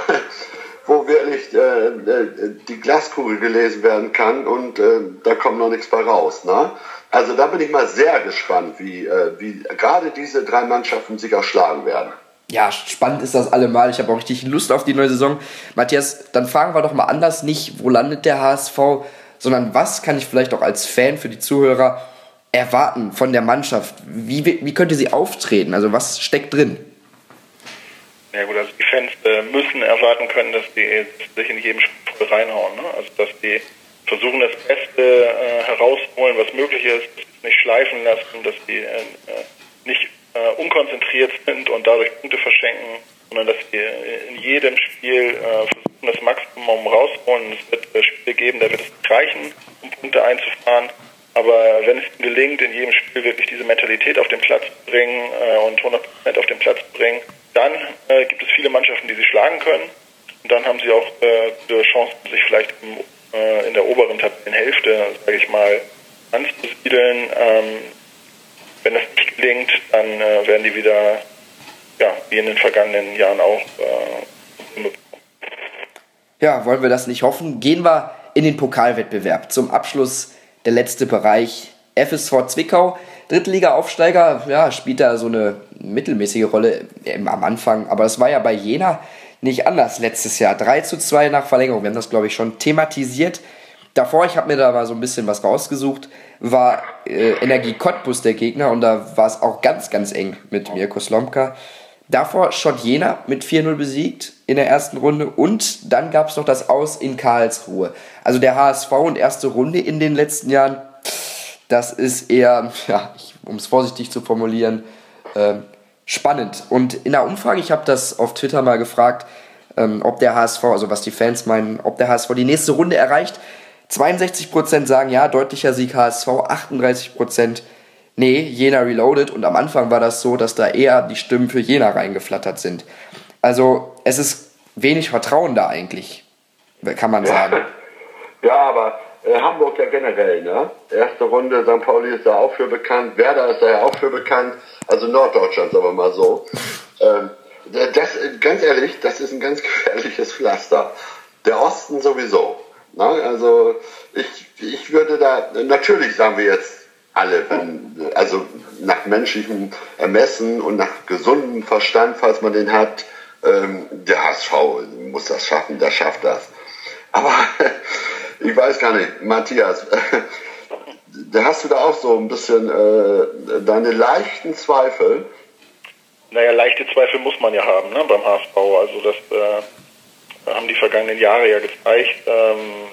wo wirklich äh, äh, die Glaskugel gelesen werden kann und äh, da kommt noch nichts bei raus. Ne? Also da bin ich mal sehr gespannt, wie, äh, wie gerade diese drei Mannschaften sich auch schlagen werden. Ja, spannend ist das allemal. Ich habe auch richtig Lust auf die neue Saison. Matthias, dann fragen wir doch mal anders, nicht wo landet der HSV, sondern was kann ich vielleicht auch als Fan für die Zuhörer erwarten von der Mannschaft? Wie, wie könnte sie auftreten? Also was steckt drin? Ja gut, also die Fans äh, müssen erwarten können, dass die sich in jedem Spiel reinhauen. Ne? Also dass die versuchen, das Beste äh, herauszuholen, was möglich ist, nicht schleifen lassen, dass die äh, nicht äh, unkonzentriert sind und dadurch Punkte verschenken, sondern dass die in jedem Spiel äh, versuchen, das Maximum rauszuholen. Es wird äh, Spiele geben, da wird es nicht reichen, um Punkte einzufahren. Aber wenn es gelingt, in jedem Spiel wirklich diese Mentalität auf den Platz zu bringen äh, und 100% auf den Platz zu bringen, dann äh, gibt es viele Mannschaften, die sie schlagen können. Und dann haben sie auch äh, Chancen, sich vielleicht im, äh, in der oberen Tabellenhälfte, sage ich mal, anzusiedeln. Ähm, wenn das nicht gelingt, dann äh, werden die wieder, ja, wie in den vergangenen Jahren auch, äh, ja, wollen wir das nicht hoffen? Gehen wir in den Pokalwettbewerb. Zum Abschluss der letzte Bereich FSV Zwickau. Drittliga-Aufsteiger, ja, spielt da so eine mittelmäßige Rolle am Anfang, aber es war ja bei Jena nicht anders letztes Jahr. 3 zu 2 nach Verlängerung. Wir haben das, glaube ich, schon thematisiert. Davor, ich habe mir da mal so ein bisschen was rausgesucht, war äh, Energie Cottbus der Gegner und da war es auch ganz, ganz eng mit Mirko Slomka. Davor Schott Jena mit 4-0 besiegt in der ersten Runde und dann gab es noch das Aus in Karlsruhe. Also der HSV und erste Runde in den letzten Jahren, das ist eher, ja, um es vorsichtig zu formulieren, äh, spannend. Und in der Umfrage, ich habe das auf Twitter mal gefragt, ähm, ob der HSV, also was die Fans meinen, ob der HSV die nächste Runde erreicht. 62% sagen ja, deutlicher Sieg HSV, 38% nee, Jena Reloaded. Und am Anfang war das so, dass da eher die Stimmen für Jena reingeflattert sind. Also es ist wenig Vertrauen da eigentlich, kann man sagen. Ja, aber äh, Hamburg ja generell, ne? Erste Runde, St. Pauli ist da auch für bekannt, Werder ist da ja auch für bekannt, also Norddeutschland, sagen wir mal so. ähm, das, ganz ehrlich, das ist ein ganz gefährliches Pflaster. Der Osten sowieso. Ne? Also ich, ich würde da, natürlich sagen wir jetzt alle, wenn, also nach menschlichem Ermessen und nach gesundem Verstand, falls man den hat, ähm, der HSV muss das schaffen, der schafft das. Aber ich weiß gar nicht, Matthias, da hast du da auch so ein bisschen äh, deine leichten Zweifel. Naja, leichte Zweifel muss man ja haben ne, beim HSV. Also das äh, haben die vergangenen Jahre ja gezeigt. Ähm,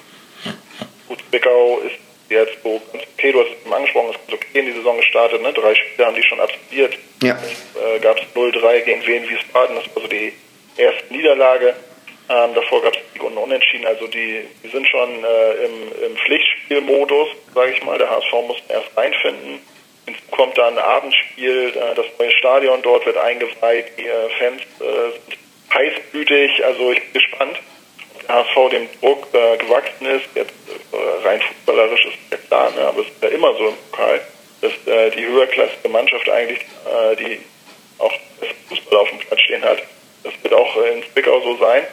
gut, Zwickau ist jetzt so ganz okay, du hast es eben angesprochen, ist ganz okay in die Saison gestartet, ne? drei Spiele haben die schon absolviert. Ja. Äh, gab es 0-3 gegen Wien Wiesbaden, das war so die erste Niederlage. Ähm, davor gab es Sieg und Unentschieden, also die, die sind schon äh, im, im Pflichtspielmodus, sage ich mal. Der HSV muss erst reinfinden. Hinzu kommt dann ein Abendspiel, äh, das neue Stadion dort wird eingeweiht, die äh, Fans äh, sind heißblütig, also ich bin gespannt, ob der HSV dem Druck äh, gewachsen ist. Jetzt äh, rein fußballerisch ist ja klar, ne? aber es ist ja immer so im Pokal, dass die höherklassige Mannschaft eigentlich, die auch das Fußball auf dem Platz stehen hat, das wird auch in Zwickau so sein.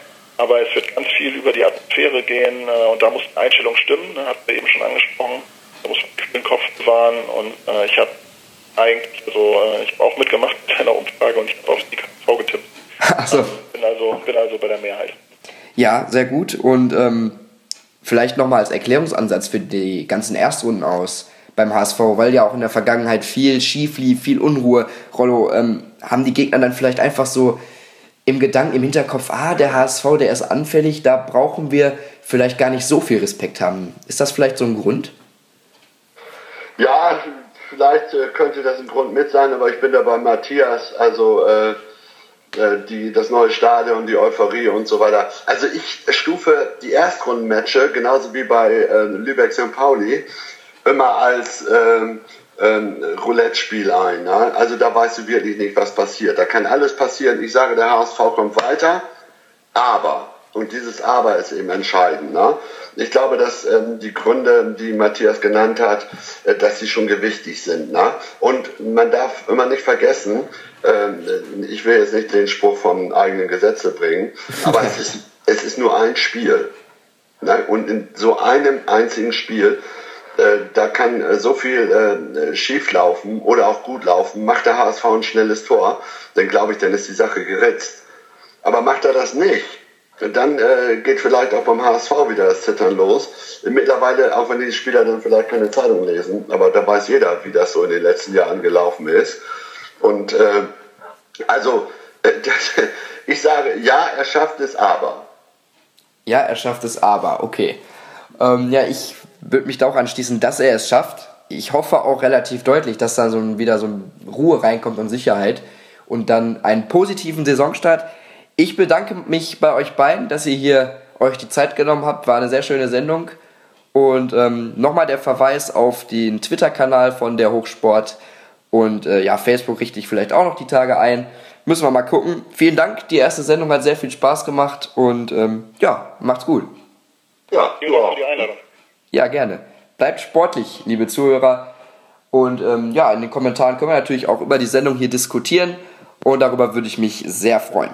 Aber es wird ganz viel über die Atmosphäre gehen äh, und da muss die Einstellung stimmen, ne, hat wir eben schon angesprochen. Da muss man den Kopf bewahren und äh, ich habe eigentlich, also äh, ich habe auch mitgemacht mit einer Umfrage und ich habe auf die KV getippt. Also. Bin also, bin also bei der Mehrheit. Ja, sehr gut. Und ähm, vielleicht nochmal als Erklärungsansatz für die ganzen Erstrunden aus beim HSV, weil ja auch in der Vergangenheit viel schief lief, viel Unruhe. Rollo, ähm, haben die Gegner dann vielleicht einfach so im Gedanken, im Hinterkopf, ah, der HSV, der ist anfällig, da brauchen wir vielleicht gar nicht so viel Respekt haben. Ist das vielleicht so ein Grund? Ja, vielleicht äh, könnte das ein Grund mit sein, aber ich bin da bei Matthias, also äh, äh, die, das neue Stadion, die Euphorie und so weiter. Also ich stufe die Erstrundenmatche, genauso wie bei äh, Lübeck St. Pauli, immer als ähm, ähm, Roulette-Spiel ein. Ne? Also da weißt du wirklich nicht, was passiert. Da kann alles passieren. Ich sage, der HSV kommt weiter, aber, und dieses Aber ist eben entscheidend. Ne? Ich glaube, dass ähm, die Gründe, die Matthias genannt hat, äh, dass sie schon gewichtig sind. Ne? Und man darf immer nicht vergessen, ähm, ich will jetzt nicht den Spruch vom eigenen Gesetze bringen, aber es ist, es ist nur ein Spiel. Ne? Und in so einem einzigen Spiel, äh, da kann äh, so viel äh, schief laufen oder auch gut laufen. Macht der HSV ein schnelles Tor, dann glaube ich, dann ist die Sache geritzt. Aber macht er das nicht, dann äh, geht vielleicht auch beim HSV wieder das Zittern los. Mittlerweile, auch wenn die Spieler dann vielleicht keine Zeitung lesen, aber da weiß jeder, wie das so in den letzten Jahren gelaufen ist. Und äh, also, äh, ich sage, ja, er schafft es aber. Ja, er schafft es aber, okay. Ähm, ja, ich würde mich da auch anschließen, dass er es schafft. Ich hoffe auch relativ deutlich, dass da so ein, wieder so eine Ruhe reinkommt und Sicherheit und dann einen positiven Saisonstart. Ich bedanke mich bei euch beiden, dass ihr hier euch die Zeit genommen habt. War eine sehr schöne Sendung. Und ähm, nochmal der Verweis auf den Twitter-Kanal von der Hochsport. Und äh, ja, Facebook richte ich vielleicht auch noch die Tage ein. Müssen wir mal gucken. Vielen Dank. Die erste Sendung hat sehr viel Spaß gemacht. Und ähm, ja, macht's gut. Ja, du auch. die Einladung. Ja, gerne. Bleibt sportlich, liebe Zuhörer. Und ähm, ja, in den Kommentaren können wir natürlich auch über die Sendung hier diskutieren. Und darüber würde ich mich sehr freuen.